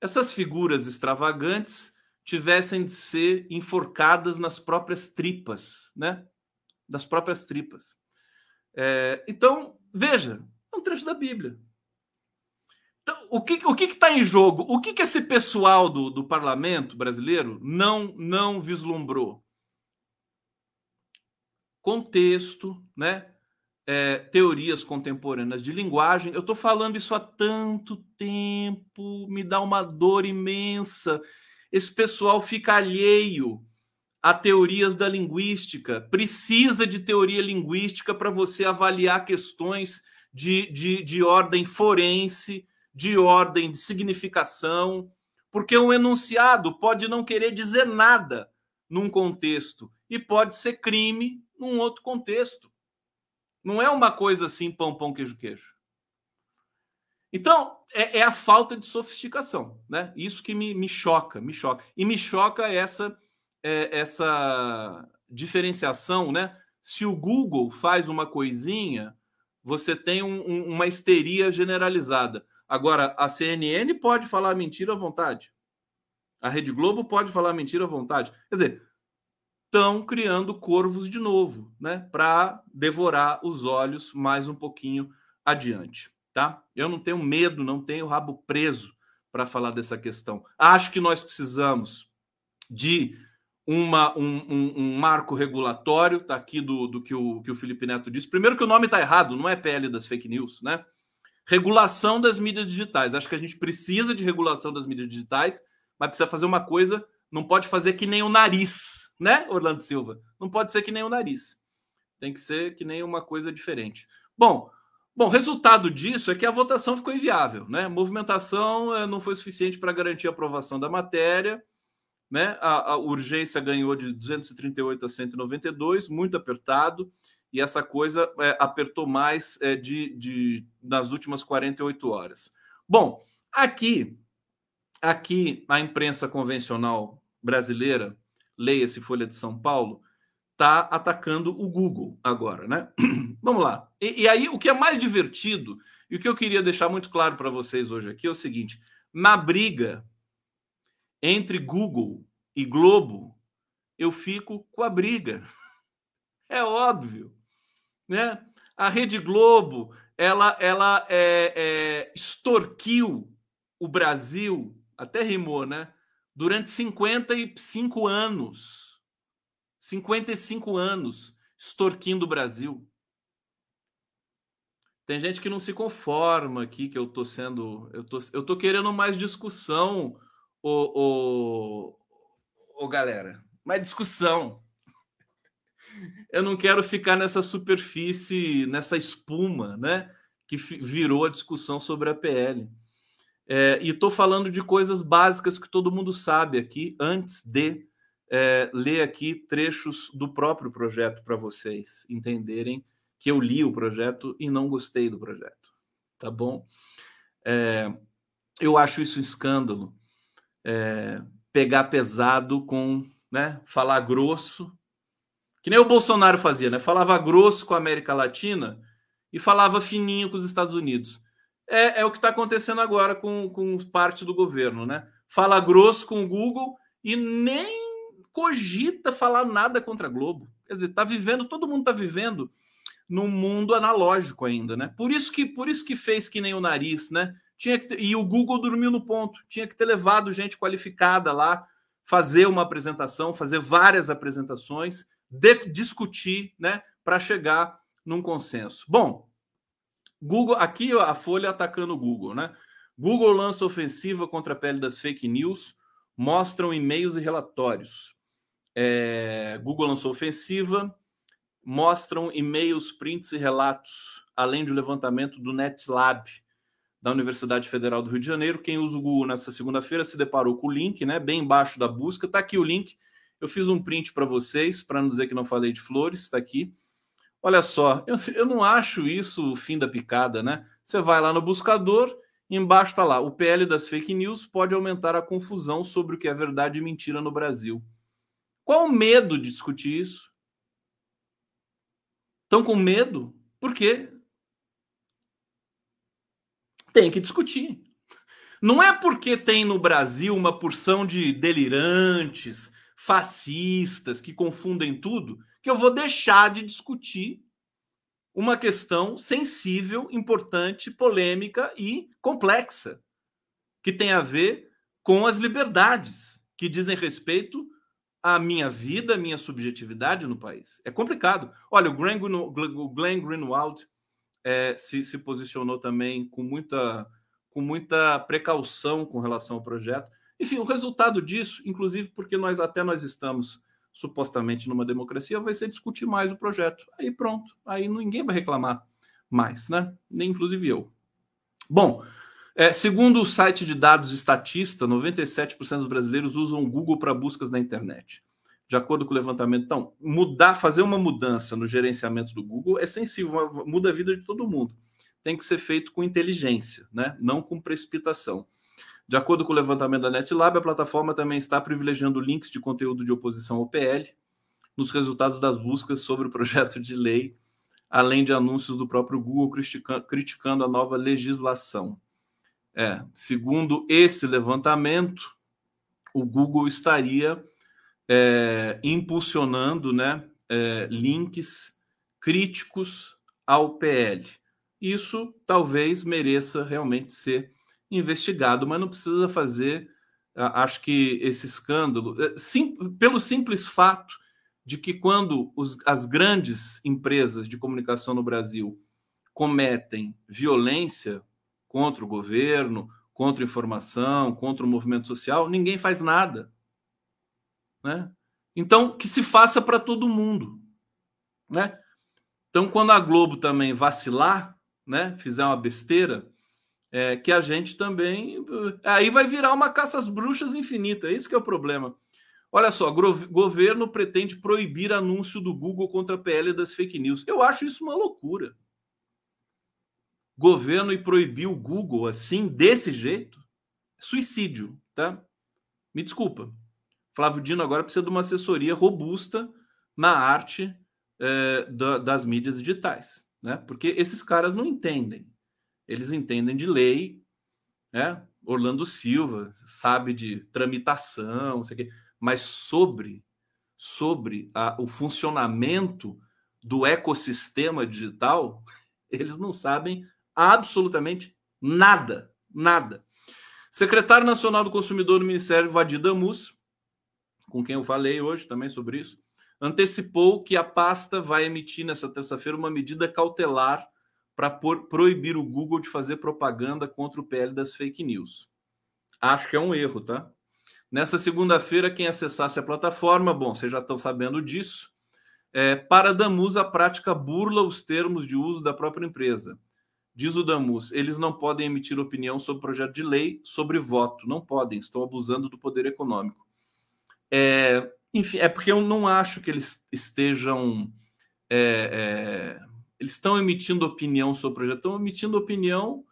essas figuras extravagantes tivessem de ser enforcadas nas próprias tripas, né? Das próprias tripas. É, então, veja, é um trecho da Bíblia. Então, o que o que está em jogo? O que, que esse pessoal do, do parlamento brasileiro não não vislumbrou? Contexto, né? É, teorias contemporâneas de linguagem. Eu estou falando isso há tanto tempo, me dá uma dor imensa. Esse pessoal fica alheio a teorias da linguística, precisa de teoria linguística para você avaliar questões de, de, de ordem forense, de ordem de significação, porque um enunciado pode não querer dizer nada num contexto e pode ser crime num outro contexto. Não é uma coisa assim, pão, pão, queijo, queijo. Então, é, é, a falta de sofisticação, né? Isso que me, me choca, me choca. E me choca essa, é, essa diferenciação, né? Se o Google faz uma coisinha, você tem um, um, uma histeria generalizada. Agora, a CNN pode falar mentira à vontade. A Rede Globo pode falar mentira à vontade. Quer dizer, estão criando corvos de novo, né? Para devorar os olhos mais um pouquinho adiante, tá? Eu não tenho medo, não tenho rabo preso para falar dessa questão. Acho que nós precisamos de uma, um, um, um, marco regulatório, tá aqui do, do que, o, que o Felipe Neto disse. Primeiro que o nome está errado, não é PL das fake news, né? Regulação das mídias digitais. Acho que a gente precisa de regulação das mídias digitais, mas precisa fazer uma coisa, não pode fazer que nem o nariz, né, Orlando Silva? Não pode ser que nem o nariz. Tem que ser que nem uma coisa diferente. Bom, bom, resultado disso é que a votação ficou inviável, né? Movimentação eh, não foi suficiente para garantir a aprovação da matéria, né? A, a urgência ganhou de 238 a 192, muito apertado e essa coisa é, apertou mais é, de, de nas últimas 48 horas. Bom, aqui, aqui a imprensa convencional brasileira, leia-se Folha de São Paulo, está atacando o Google agora, né? Vamos lá. E, e, aí, o que é mais divertido, e o que eu queria deixar muito claro para vocês hoje aqui é o seguinte: na briga entre Google e Globo, eu fico com a briga. É óbvio né? A Rede Globo, ela, ela é, é, extorquiu o Brasil, até rimou, né? Durante 55 anos. 55 anos extorquindo o Brasil. Tem gente que não se conforma aqui que eu tô sendo. Eu tô, eu tô querendo mais discussão, ô, ô, ô galera. Mais discussão eu não quero ficar nessa superfície, nessa espuma, né? Que virou a discussão sobre a PL. É, e estou falando de coisas básicas que todo mundo sabe aqui, antes de é, ler aqui trechos do próprio projeto para vocês entenderem que eu li o projeto e não gostei do projeto. Tá bom? É, eu acho isso um escândalo. É, pegar pesado com, né, falar grosso que nem o Bolsonaro fazia, né? Falava grosso com a América Latina e falava fininho com os Estados Unidos. É, é o que está acontecendo agora com, com parte do governo, né? Fala grosso com o Google e nem cogita falar nada contra a Globo. Quer dizer, tá vivendo, todo mundo está vivendo num mundo analógico ainda, né? Por isso que por isso que fez que nem o nariz, né? Tinha que ter, e o Google dormiu no ponto. Tinha que ter levado gente qualificada lá, fazer uma apresentação, fazer várias apresentações, de, discutir, né, para chegar num consenso. Bom, Google, aqui a Folha atacando o Google, né? Google lança ofensiva contra a pele das fake news, mostram e-mails e relatórios. É, Google lançou ofensiva, mostram e-mails, prints e relatos, além do levantamento do NetLab da Universidade Federal do Rio de Janeiro. Quem usa o Google nessa segunda-feira se deparou com o link, né? Bem embaixo da busca. Está aqui o link. Eu fiz um print para vocês, para não dizer que não falei de flores, está aqui. Olha só, eu, eu não acho isso o fim da picada, né? Você vai lá no buscador, embaixo está lá: o PL das fake news pode aumentar a confusão sobre o que é verdade e mentira no Brasil. Qual o medo de discutir isso? Estão com medo? Por quê? Tem que discutir. Não é porque tem no Brasil uma porção de delirantes, fascistas que confundem tudo que eu vou deixar de discutir uma questão sensível, importante, polêmica e complexa, que tem a ver com as liberdades que dizem respeito à minha vida, à minha subjetividade no país. É complicado. Olha, o Glenn, Greenwald é, se, se posicionou também com muita, com muita precaução com relação ao projeto. Enfim, o resultado disso, inclusive porque nós até nós estamos supostamente numa democracia, vai ser discutir mais o projeto. Aí pronto, aí ninguém vai reclamar mais, né? Nem inclusive eu. Bom, é, segundo o site de dados Estatista, 97% dos brasileiros usam o Google para buscas na internet. De acordo com o levantamento, então, mudar, fazer uma mudança no gerenciamento do Google é sensível, muda a vida de todo mundo. Tem que ser feito com inteligência, né? não com precipitação. De acordo com o levantamento da NetLab, a plataforma também está privilegiando links de conteúdo de oposição ao PL nos resultados das buscas sobre o projeto de lei, além de anúncios do próprio Google criticando a nova legislação. É, segundo esse levantamento, o Google estaria é, impulsionando né, é, links críticos ao PL. Isso talvez mereça realmente ser investigado, mas não precisa fazer, acho que esse escândalo, é, sim, pelo simples fato de que quando os, as grandes empresas de comunicação no Brasil cometem violência contra o governo, contra a informação, contra o movimento social, ninguém faz nada. Né? Então, que se faça para todo mundo. Né? Então, quando a Globo também vacilar, né, fizer uma besteira, é, que a gente também. Aí vai virar uma caça às bruxas infinita. Isso que é o problema. Olha só, governo pretende proibir anúncio do Google contra a PL das fake news. Eu acho isso uma loucura. Governo e proibir o Google assim, desse jeito? Suicídio, tá? Me desculpa. Flávio Dino agora precisa de uma assessoria robusta na arte é, da, das mídias digitais, né? Porque esses caras não entendem eles entendem de lei, né? Orlando Silva sabe de tramitação, não sei o quê, mas sobre sobre a, o funcionamento do ecossistema digital, eles não sabem absolutamente nada, nada. Secretário Nacional do Consumidor do Ministério, Vadir Damus, com quem eu falei hoje também sobre isso, antecipou que a pasta vai emitir nessa terça-feira uma medida cautelar para proibir o Google de fazer propaganda contra o PL das fake news. Acho que é um erro, tá? Nessa segunda-feira, quem acessasse a plataforma, bom, vocês já estão sabendo disso. É, para Damus, a prática burla os termos de uso da própria empresa. Diz o Damus, eles não podem emitir opinião sobre projeto de lei sobre voto. Não podem, estão abusando do poder econômico. É, enfim, é porque eu não acho que eles estejam é, é eles estão emitindo opinião sobre o projeto, estão emitindo opinião.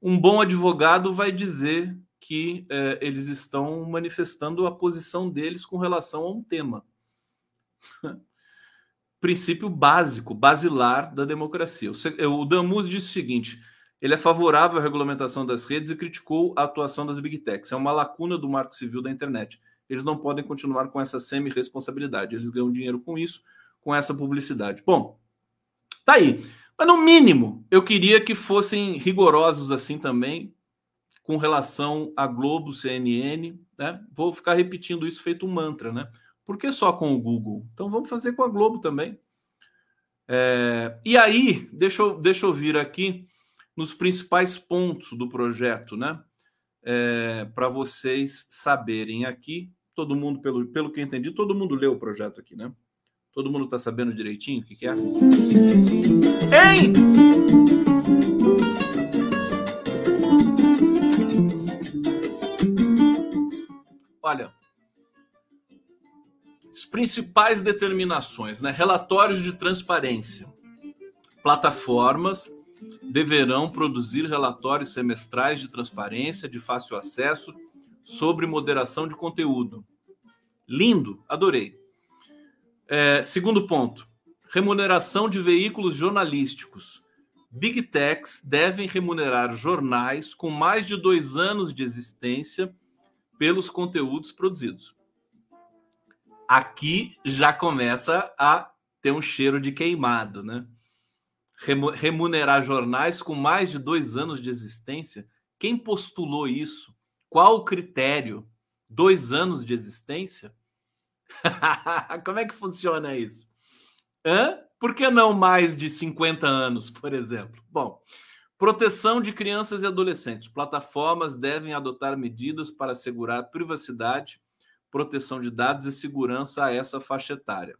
Um bom advogado vai dizer que é, eles estão manifestando a posição deles com relação a um tema. princípio básico, basilar da democracia. O Damus disse o seguinte: ele é favorável à regulamentação das redes e criticou a atuação das big techs. É uma lacuna do marco civil da internet. Eles não podem continuar com essa semi-responsabilidade. Eles ganham dinheiro com isso, com essa publicidade. Bom, tá aí. Mas no mínimo, eu queria que fossem rigorosos assim também com relação a Globo, CNN, né? Vou ficar repetindo isso feito um mantra, né? Por que só com o Google? Então vamos fazer com a Globo também. É, e aí, deixa eu, deixa eu vir aqui nos principais pontos do projeto, né? É, Para vocês saberem aqui, todo mundo, pelo, pelo que eu entendi, todo mundo leu o projeto aqui, né? Todo mundo está sabendo direitinho o que, que é? Hein? Olha, as principais determinações, né? Relatórios de transparência. Plataformas deverão produzir relatórios semestrais de transparência de fácil acesso sobre moderação de conteúdo. Lindo, adorei. É, segundo ponto: remuneração de veículos jornalísticos. Big Techs devem remunerar jornais com mais de dois anos de existência pelos conteúdos produzidos. Aqui já começa a ter um cheiro de queimado, né? Remunerar jornais com mais de dois anos de existência. Quem postulou isso? Qual o critério? Dois anos de existência? Como é que funciona isso? Hã? Por que não mais de 50 anos, por exemplo? Bom, proteção de crianças e adolescentes. Plataformas devem adotar medidas para assegurar privacidade, proteção de dados e segurança a essa faixa etária.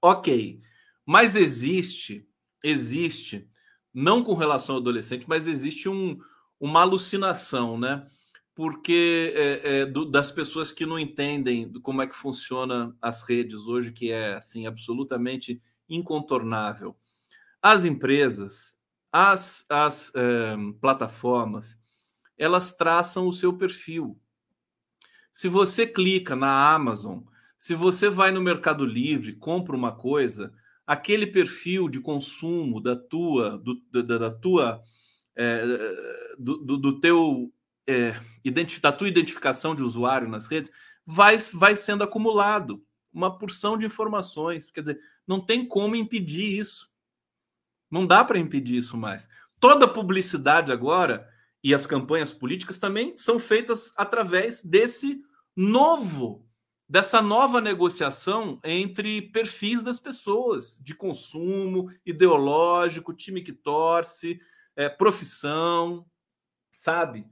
Ok, mas existe, existe, não com relação ao adolescente, mas existe um, uma alucinação, né? Porque é, é, do, das pessoas que não entendem como é que funciona as redes hoje, que é assim absolutamente incontornável. As empresas, as, as é, plataformas, elas traçam o seu perfil. Se você clica na Amazon, se você vai no Mercado Livre, compra uma coisa, aquele perfil de consumo da tua, do, da, da tua, é, do, do, do teu é, da tua identificação de usuário nas redes, vai, vai sendo acumulado uma porção de informações. Quer dizer, não tem como impedir isso. Não dá para impedir isso mais. Toda publicidade agora e as campanhas políticas também são feitas através desse novo, dessa nova negociação entre perfis das pessoas, de consumo, ideológico, time que torce, é, profissão, sabe?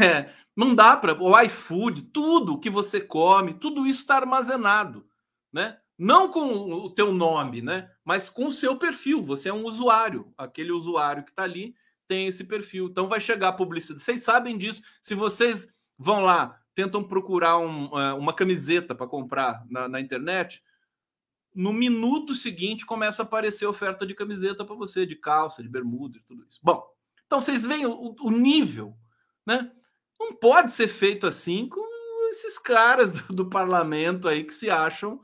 É, não dá para. O iFood, tudo que você come, tudo isso está armazenado, né? Não com o teu nome, né? Mas com o seu perfil. Você é um usuário. Aquele usuário que está ali tem esse perfil. Então vai chegar publicidade. Vocês sabem disso. Se vocês vão lá, tentam procurar um, é, uma camiseta para comprar na, na internet, no minuto seguinte começa a aparecer oferta de camiseta para você, de calça, de bermuda e tudo isso. Bom, então vocês veem o, o nível né? Não pode ser feito assim com esses caras do, do parlamento aí que se acham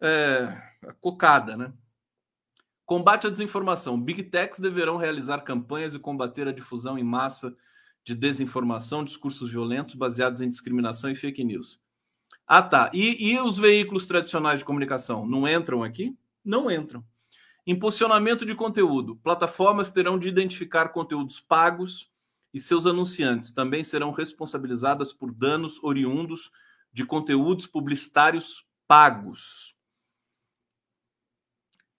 é, cocada, né? Combate à desinformação. Big Techs deverão realizar campanhas e combater a difusão em massa de desinformação, discursos violentos baseados em discriminação e fake news. Ah, tá. E, e os veículos tradicionais de comunicação não entram aqui? Não entram. Impulsionamento de conteúdo. Plataformas terão de identificar conteúdos pagos e seus anunciantes também serão responsabilizadas por danos oriundos de conteúdos publicitários pagos.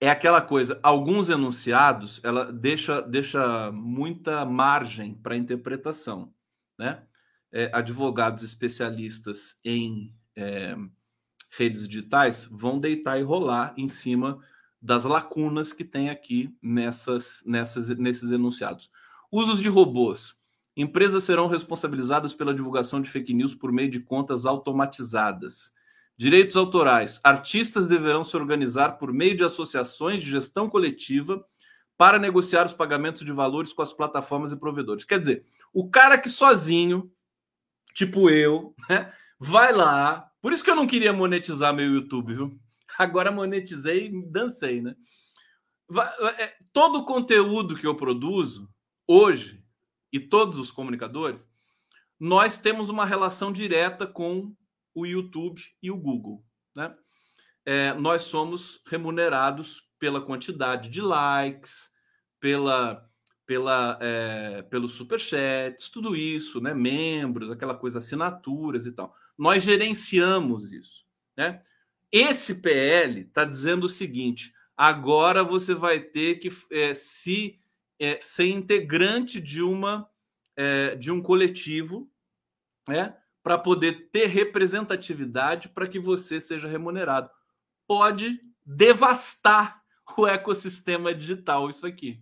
É aquela coisa, alguns enunciados, ela deixa, deixa muita margem para interpretação, né? É, advogados especialistas em é, redes digitais vão deitar e rolar em cima das lacunas que tem aqui nessas, nessas, nesses enunciados. Usos de robôs. Empresas serão responsabilizadas pela divulgação de fake news por meio de contas automatizadas. Direitos autorais. Artistas deverão se organizar por meio de associações de gestão coletiva para negociar os pagamentos de valores com as plataformas e provedores. Quer dizer, o cara que sozinho, tipo eu, né, vai lá. Por isso que eu não queria monetizar meu YouTube, viu? Agora monetizei e dancei, né? É, todo o conteúdo que eu produzo hoje, e todos os comunicadores, nós temos uma relação direta com o YouTube e o Google. Né? É, nós somos remunerados pela quantidade de likes, pela, pela, é, pelos superchats, tudo isso, né? membros, aquela coisa, assinaturas e tal. Nós gerenciamos isso. Né? Esse PL está dizendo o seguinte: agora você vai ter que é, se é, ser integrante de uma é, de um coletivo, né, para poder ter representatividade para que você seja remunerado. Pode devastar o ecossistema digital isso aqui,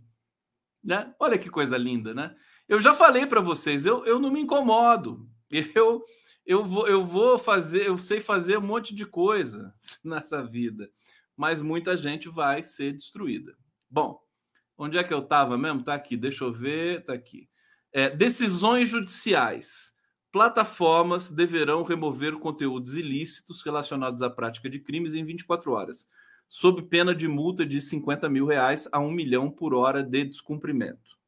né? Olha que coisa linda, né? Eu já falei para vocês, eu, eu não me incomodo. Eu eu vou, eu vou fazer, eu sei fazer um monte de coisa nessa vida mas muita gente vai ser destruída. Bom, onde é que eu estava mesmo? Está aqui, deixa eu ver, está aqui. É, decisões judiciais. Plataformas deverão remover conteúdos ilícitos relacionados à prática de crimes em 24 horas, sob pena de multa de 50 mil reais a 1 milhão por hora de descumprimento.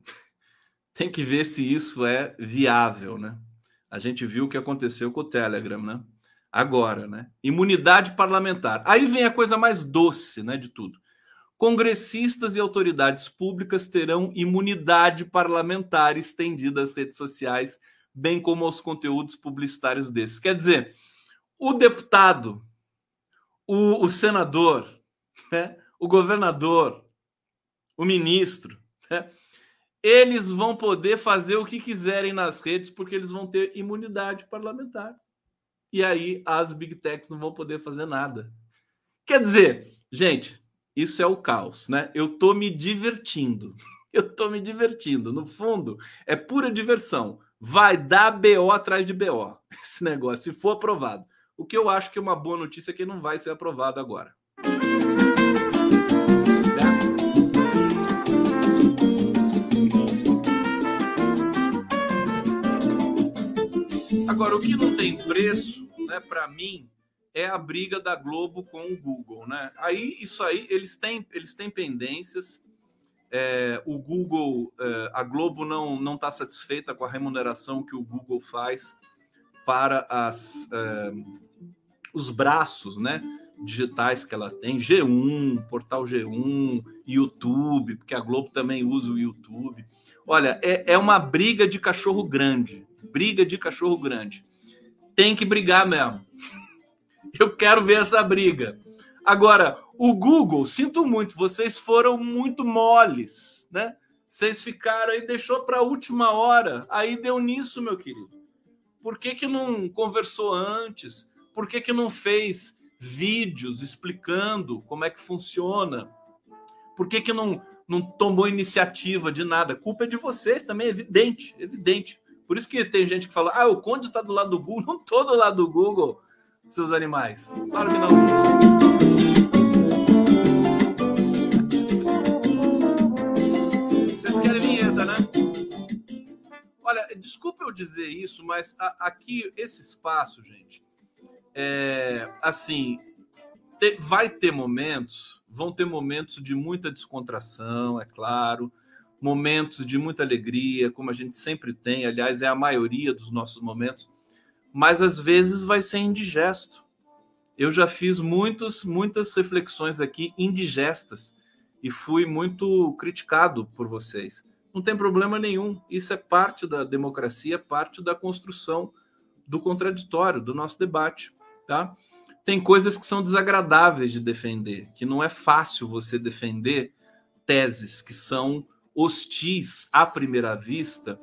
Tem que ver se isso é viável, né? A gente viu o que aconteceu com o Telegram, né? agora, né? Imunidade parlamentar. Aí vem a coisa mais doce, né, de tudo. Congressistas e autoridades públicas terão imunidade parlamentar estendida às redes sociais, bem como aos conteúdos publicitários desses. Quer dizer, o deputado, o, o senador, né, o governador, o ministro, né, eles vão poder fazer o que quiserem nas redes porque eles vão ter imunidade parlamentar e aí as big techs não vão poder fazer nada. Quer dizer, gente, isso é o caos, né? Eu tô me divertindo. Eu tô me divertindo. No fundo, é pura diversão. Vai dar BO atrás de BO esse negócio, se for aprovado. O que eu acho que é uma boa notícia é que não vai ser aprovado agora. Agora, o que não tem preço, né, para mim, é a briga da Globo com o Google, né? Aí isso aí eles têm eles têm pendências. É, o Google, é, a Globo não não está satisfeita com a remuneração que o Google faz para as é, os braços, né? Digitais que ela tem, G1, portal G1, YouTube, porque a Globo também usa o YouTube. Olha, é, é uma briga de cachorro grande briga de cachorro grande. Tem que brigar mesmo. Eu quero ver essa briga. Agora, o Google, sinto muito, vocês foram muito moles, né? Vocês ficaram aí, deixou para a última hora. Aí deu nisso, meu querido. Por que, que não conversou antes? Por que, que não fez vídeos explicando como é que funciona? Por que, que não, não tomou iniciativa de nada? Culpa é de vocês também, é evidente, evidente. Por isso que tem gente que fala: ah, o Conde está do lado do Google. Não estou do lado do Google, seus animais. Claro que não. Vocês querem vinheta, né? Olha, desculpa eu dizer isso, mas a, aqui, esse espaço, gente, é assim, te, vai ter momentos, vão ter momentos de muita descontração, é claro momentos de muita alegria, como a gente sempre tem, aliás, é a maioria dos nossos momentos, mas às vezes vai ser indigesto. Eu já fiz muitos, muitas reflexões aqui indigestas e fui muito criticado por vocês. Não tem problema nenhum, isso é parte da democracia, parte da construção do contraditório, do nosso debate, tá? Tem coisas que são desagradáveis de defender, que não é fácil você defender teses que são hostis à primeira vista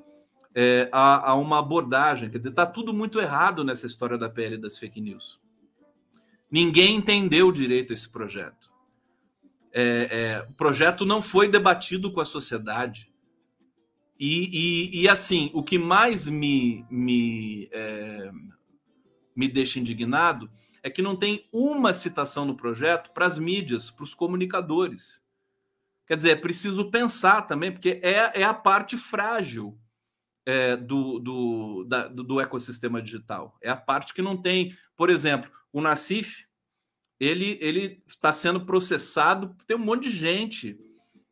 é, a, a, uma abordagem. Quer dizer, está tudo muito errado nessa história da PL das fake news. Ninguém entendeu direito esse projeto. É, é, o projeto não foi debatido com a sociedade. E, e, e assim, o que mais me, me, é, me deixa indignado é que não tem uma citação no projeto para as mídias, para os comunicadores. Quer dizer, é preciso pensar também, porque é, é a parte frágil. É, do, do, da, do ecossistema digital. É a parte que não tem, por exemplo, o Nacif, ele ele está sendo processado, tem um monte de gente,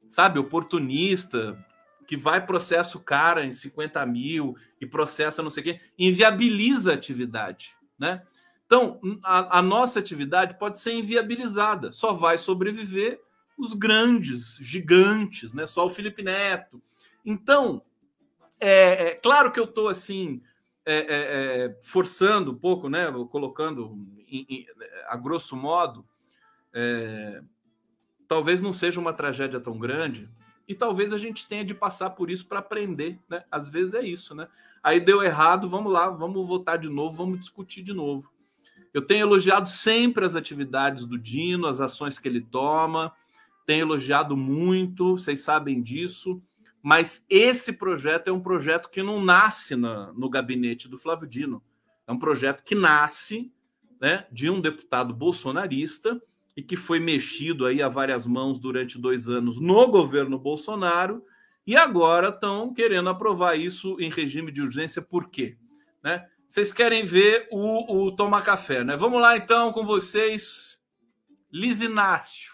sabe, oportunista, que vai processa o cara em 50 mil e processa não sei o quê, inviabiliza a atividade, né? Então, a, a, nossa atividade pode ser inviabilizada, só vai sobreviver os grandes, gigantes, né? Só o Felipe Neto. Então, é, é claro que eu estou assim é, é, é, forçando um pouco, né? Colocando em, em, a grosso modo, é, talvez não seja uma tragédia tão grande e talvez a gente tenha de passar por isso para aprender, né? Às vezes é isso, né? Aí deu errado, vamos lá, vamos votar de novo, vamos discutir de novo. Eu tenho elogiado sempre as atividades do Dino, as ações que ele toma, tenho elogiado muito, vocês sabem disso, mas esse projeto é um projeto que não nasce na, no gabinete do Flávio Dino. É um projeto que nasce né, de um deputado bolsonarista e que foi mexido aí a várias mãos durante dois anos no governo Bolsonaro e agora estão querendo aprovar isso em regime de urgência. Por quê? Né? Vocês querem ver o, o Tomar Café, né? Vamos lá então com vocês, Liz Inácio.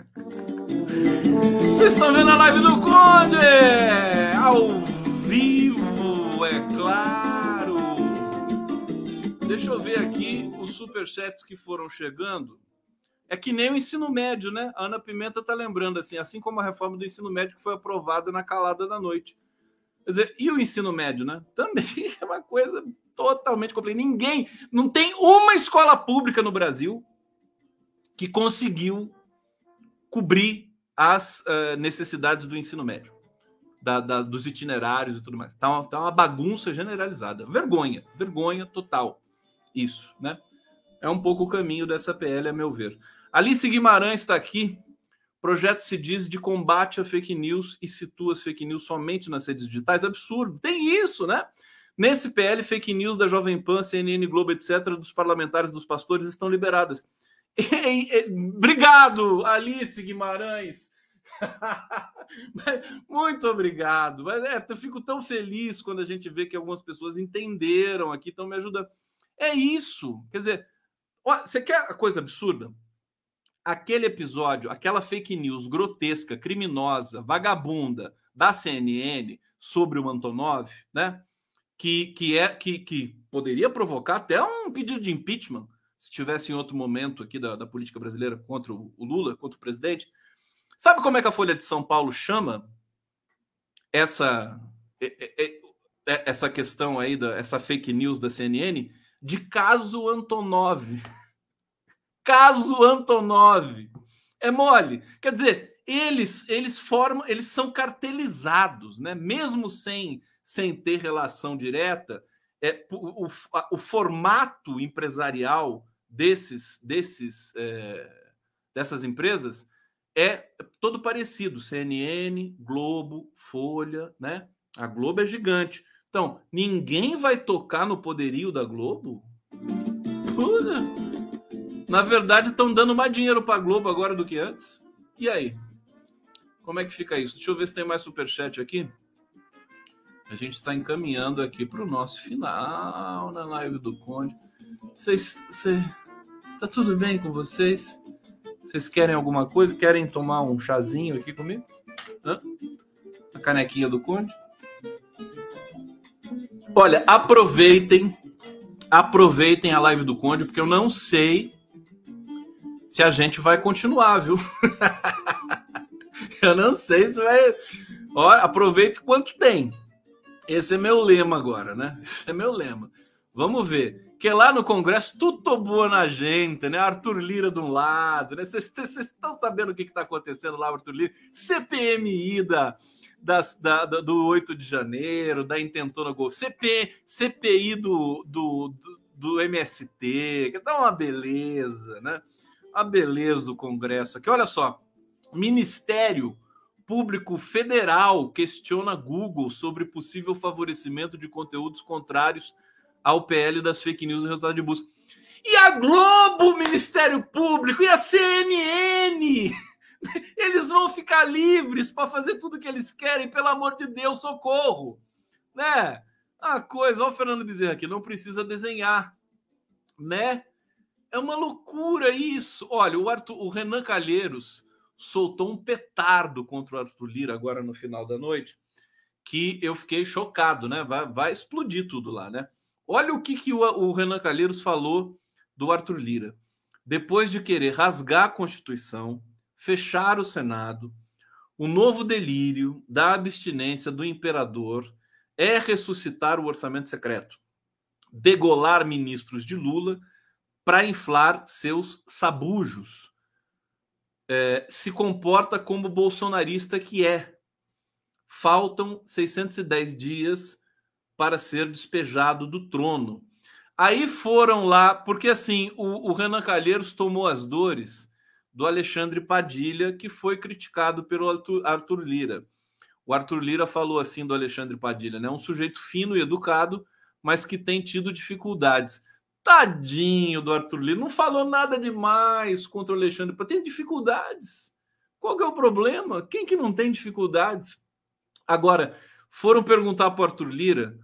Vocês estão vendo a live do Conde? Ao vivo, é claro. Deixa eu ver aqui os superchats que foram chegando. É que nem o ensino médio, né? A Ana Pimenta tá lembrando assim, assim como a reforma do ensino médio que foi aprovada na calada da noite. Quer dizer, e o ensino médio, né? Também é uma coisa totalmente complicada. Ninguém, não tem uma escola pública no Brasil que conseguiu cobrir as uh, necessidades do ensino médio, da, da, dos itinerários e tudo mais. Tá uma, tá uma bagunça generalizada. Vergonha, vergonha total. Isso, né? É um pouco o caminho dessa PL, a meu ver. Alice Guimarães está aqui projeto se diz de combate a fake news e situa as fake news somente nas redes digitais. Absurdo. Tem isso, né? Nesse PL, fake news da Jovem Pan, CNN, Globo, etc., dos parlamentares, dos pastores, estão liberadas. Obrigado, Alice Guimarães. Muito obrigado. É, eu fico tão feliz quando a gente vê que algumas pessoas entenderam aqui, estão me ajudando. É isso. Quer dizer, ó, você quer a coisa absurda? aquele episódio, aquela fake news grotesca, criminosa, vagabunda da CNN sobre o Antonov, né? Que, que é que, que poderia provocar até um pedido de impeachment se tivesse em outro momento aqui da, da política brasileira contra o, o Lula, contra o presidente. Sabe como é que a Folha de São Paulo chama essa essa questão aí da essa fake news da CNN de caso Antonov? caso Antonov. É mole. Quer dizer, eles eles formam, eles são cartelizados, né? Mesmo sem sem ter relação direta, é o, o, o formato empresarial desses desses é, dessas empresas é todo parecido. CNN, Globo, Folha, né? A Globo é gigante. Então, ninguém vai tocar no poderio da Globo? Na verdade, estão dando mais dinheiro para Globo agora do que antes. E aí? Como é que fica isso? Deixa eu ver se tem mais superchat aqui. A gente está encaminhando aqui para o nosso final na live do Conde. Vocês, cê... tá tudo bem com vocês? Vocês querem alguma coisa? Querem tomar um chazinho aqui comigo? Hã? A canequinha do Conde? Olha, aproveitem, aproveitem a live do Conde, porque eu não sei se a gente vai continuar, viu? Eu não sei se vai. Ó, aproveite quanto tem. Esse é meu lema agora, né? Esse é meu lema. Vamos ver. Que lá no Congresso tudo boa na gente, né? Arthur Lira de um lado, né? Vocês estão sabendo o que está acontecendo lá, Arthur Lira? CPMI da, das, da, do 8 de janeiro, da intentona Golf, CP, CPI do, do, do, do MST, que tá uma beleza, né? A beleza do Congresso aqui. Olha só, Ministério Público Federal questiona Google sobre possível favorecimento de conteúdos contrários ao PL das fake news no resultado de busca. E a Globo, o Ministério Público, e a CNN, eles vão ficar livres para fazer tudo que eles querem, pelo amor de Deus, socorro. Né? A coisa, olha o Fernando Bezerra aqui, não precisa desenhar, né? É uma loucura isso. Olha, o, Arthur, o Renan Calheiros soltou um petardo contra o Arthur Lira agora no final da noite, que eu fiquei chocado, né? Vai, vai explodir tudo lá, né? Olha o que, que o, o Renan Calheiros falou do Arthur Lira. Depois de querer rasgar a Constituição, fechar o Senado, o novo delírio da abstinência do imperador é ressuscitar o orçamento secreto, degolar ministros de Lula para inflar seus sabujos é, se comporta como bolsonarista que é. Faltam 610 dias para ser despejado do trono. Aí foram lá, porque assim, o, o Renan Calheiros tomou as dores do Alexandre Padilha, que foi criticado pelo Arthur, Arthur Lira. O Arthur Lira falou assim do Alexandre Padilha, né? Um sujeito fino e educado, mas que tem tido dificuldades. Tadinho do Arthur Lira, não falou nada demais contra o Alexandre, tem dificuldades. Qual é o problema? Quem que não tem dificuldades? Agora, foram perguntar para o Arthur Lira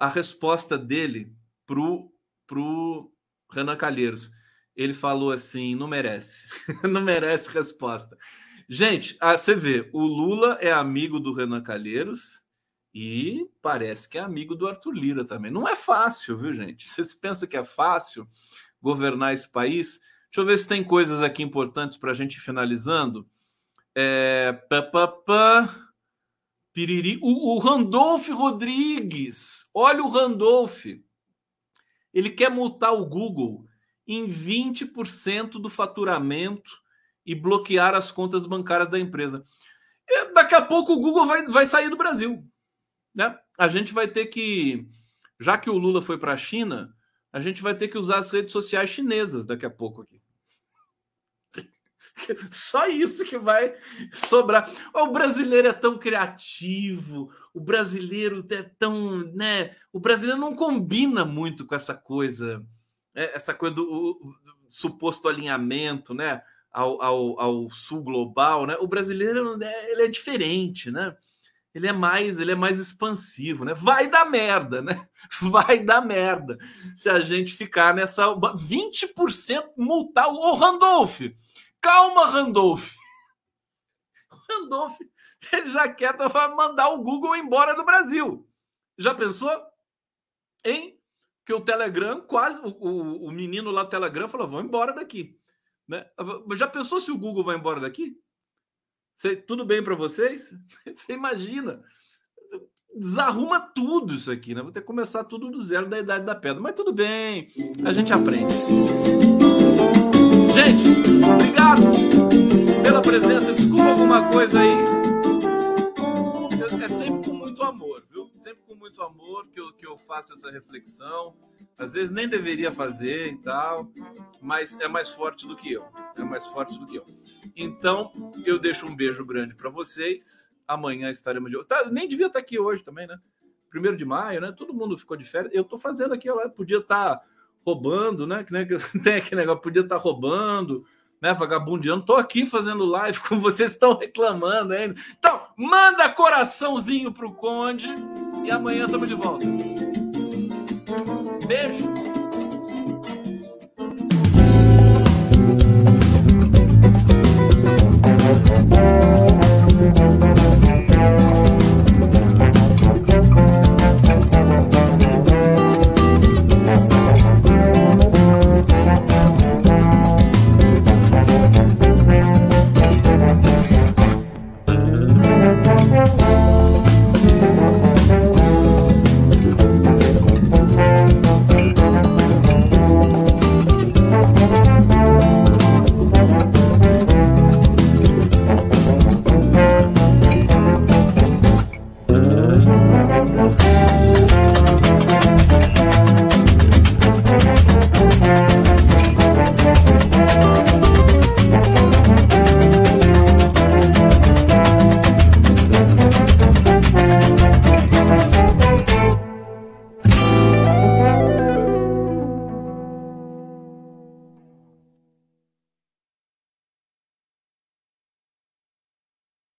a resposta dele pro pro Renan Calheiros. Ele falou assim: não merece, não merece resposta. Gente, você vê, o Lula é amigo do Renan Calheiros e parece que é amigo do Arthur Lira também. Não é fácil, viu, gente? Vocês pensam que é fácil governar esse país? Deixa eu ver se tem coisas aqui importantes para a gente ir finalizando. É, pá, pá, pá, piriri. O, o Randolph Rodrigues, olha o Randolph. Ele quer multar o Google em 20% do faturamento e bloquear as contas bancárias da empresa. E daqui a pouco o Google vai, vai sair do Brasil né? A gente vai ter que, já que o Lula foi para a China, a gente vai ter que usar as redes sociais chinesas daqui a pouco aqui. Só isso que vai sobrar. O brasileiro é tão criativo, o brasileiro é tão, né? O brasileiro não combina muito com essa coisa, é, essa coisa do, do suposto alinhamento, né? Ao, ao, ao, sul global, né? O brasileiro né, ele é diferente, né? ele é mais ele é mais expansivo, né? Vai dar merda, né? Vai dar merda se a gente ficar nessa 20% multar o Randolph. Calma, Randolph. Randolph ele já quer mandar o Google embora do Brasil. Já pensou? Hein? Que o Telegram quase o, o menino lá do Telegram falou: "Vão embora daqui". Né? Já pensou se o Google vai embora daqui? Cê, tudo bem para vocês? Você imagina. Desarruma tudo isso aqui, né? Vou ter que começar tudo do zero da idade da pedra. Mas tudo bem, a gente aprende. Gente, obrigado pela presença. Desculpa alguma coisa aí. É sempre com muito amor, viu? Sempre com muito amor que eu, que eu faço essa reflexão. Às vezes nem deveria fazer e tal, mas é mais forte do que eu. É mais forte do que eu. Então, eu deixo um beijo grande para vocês. Amanhã estaremos de tá, Nem devia estar aqui hoje também, né? Primeiro de maio, né? Todo mundo ficou de férias. Eu estou fazendo aqui, ó, podia estar tá roubando, né? Que, né, que tem aquele negócio, podia estar roubando, né? Vagabundeando. Tô aqui fazendo live, como vocês estão reclamando ainda. Então, manda coraçãozinho pro Conde e amanhã estamos de volta. Beijo!